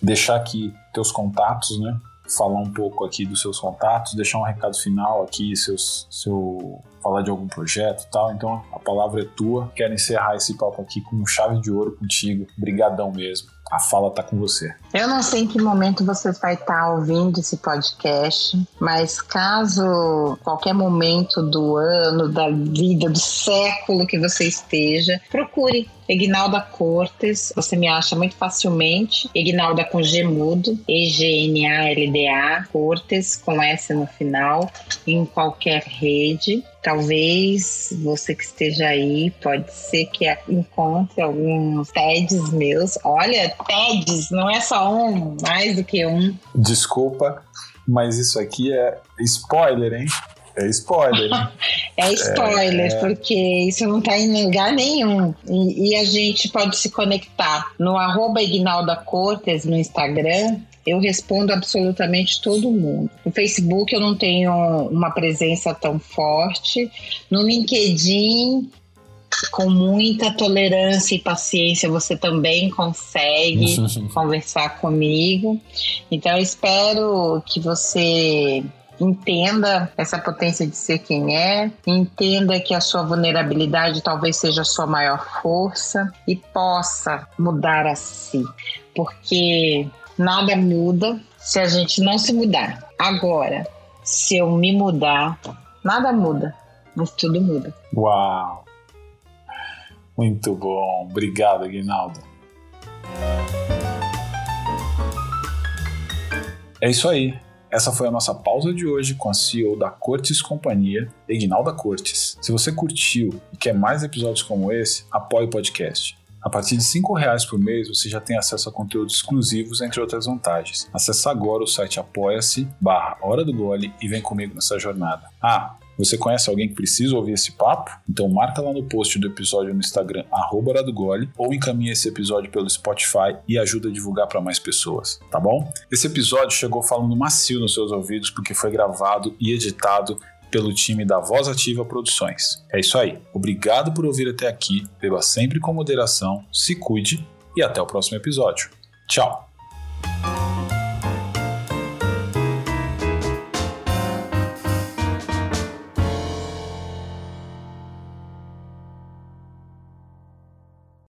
deixar aqui teus contatos, né? Falar um pouco aqui dos seus contatos, deixar um recado final aqui, seus, seu falar de algum projeto, tal. Então a palavra é tua. Quero encerrar esse papo aqui com chave de ouro contigo. Brigadão mesmo a fala está com você. Eu não sei em que momento você vai estar tá ouvindo esse podcast, mas caso qualquer momento do ano, da vida, do século que você esteja, procure Egnalda Cortes, você me acha muito facilmente. Egnalda com G mudo, E-G-N-A-L-D-A, Cortes com S no final, em qualquer rede. Talvez você que esteja aí, pode ser que encontre alguns TEDs meus. Olha, TEDs, não é só um, mais do que um. Desculpa, mas isso aqui é spoiler, hein? É spoiler. é spoiler, é... porque isso não está em lugar nenhum. E, e, a gente pode se conectar no arroba Ignalda Cortes no Instagram. Eu respondo absolutamente todo mundo. No Facebook eu não tenho uma presença tão forte. No LinkedIn com muita tolerância e paciência você também consegue conversar comigo. Então eu espero que você entenda essa potência de ser quem é, entenda que a sua vulnerabilidade talvez seja a sua maior força e possa mudar a si, porque nada muda se a gente não se mudar. Agora, se eu me mudar, nada muda, mas tudo muda. Uau! Muito bom, obrigado, Aguinaldo. É isso aí. Essa foi a nossa pausa de hoje com a CEO da Cortes Companhia, Ignalda Cortes. Se você curtiu e quer mais episódios como esse, apoie o podcast. A partir de R$ reais por mês, você já tem acesso a conteúdos exclusivos, entre outras vantagens. Acesse agora o site apoia-se barra Hora do Gole e vem comigo nessa jornada. Ah, você conhece alguém que precisa ouvir esse papo? Então marca lá no post do episódio no Instagram, arroba ou encaminha esse episódio pelo Spotify e ajuda a divulgar para mais pessoas, tá bom? Esse episódio chegou falando macio nos seus ouvidos porque foi gravado e editado pelo time da Voz Ativa Produções. É isso aí. Obrigado por ouvir até aqui. Beba sempre com moderação, se cuide e até o próximo episódio. Tchau!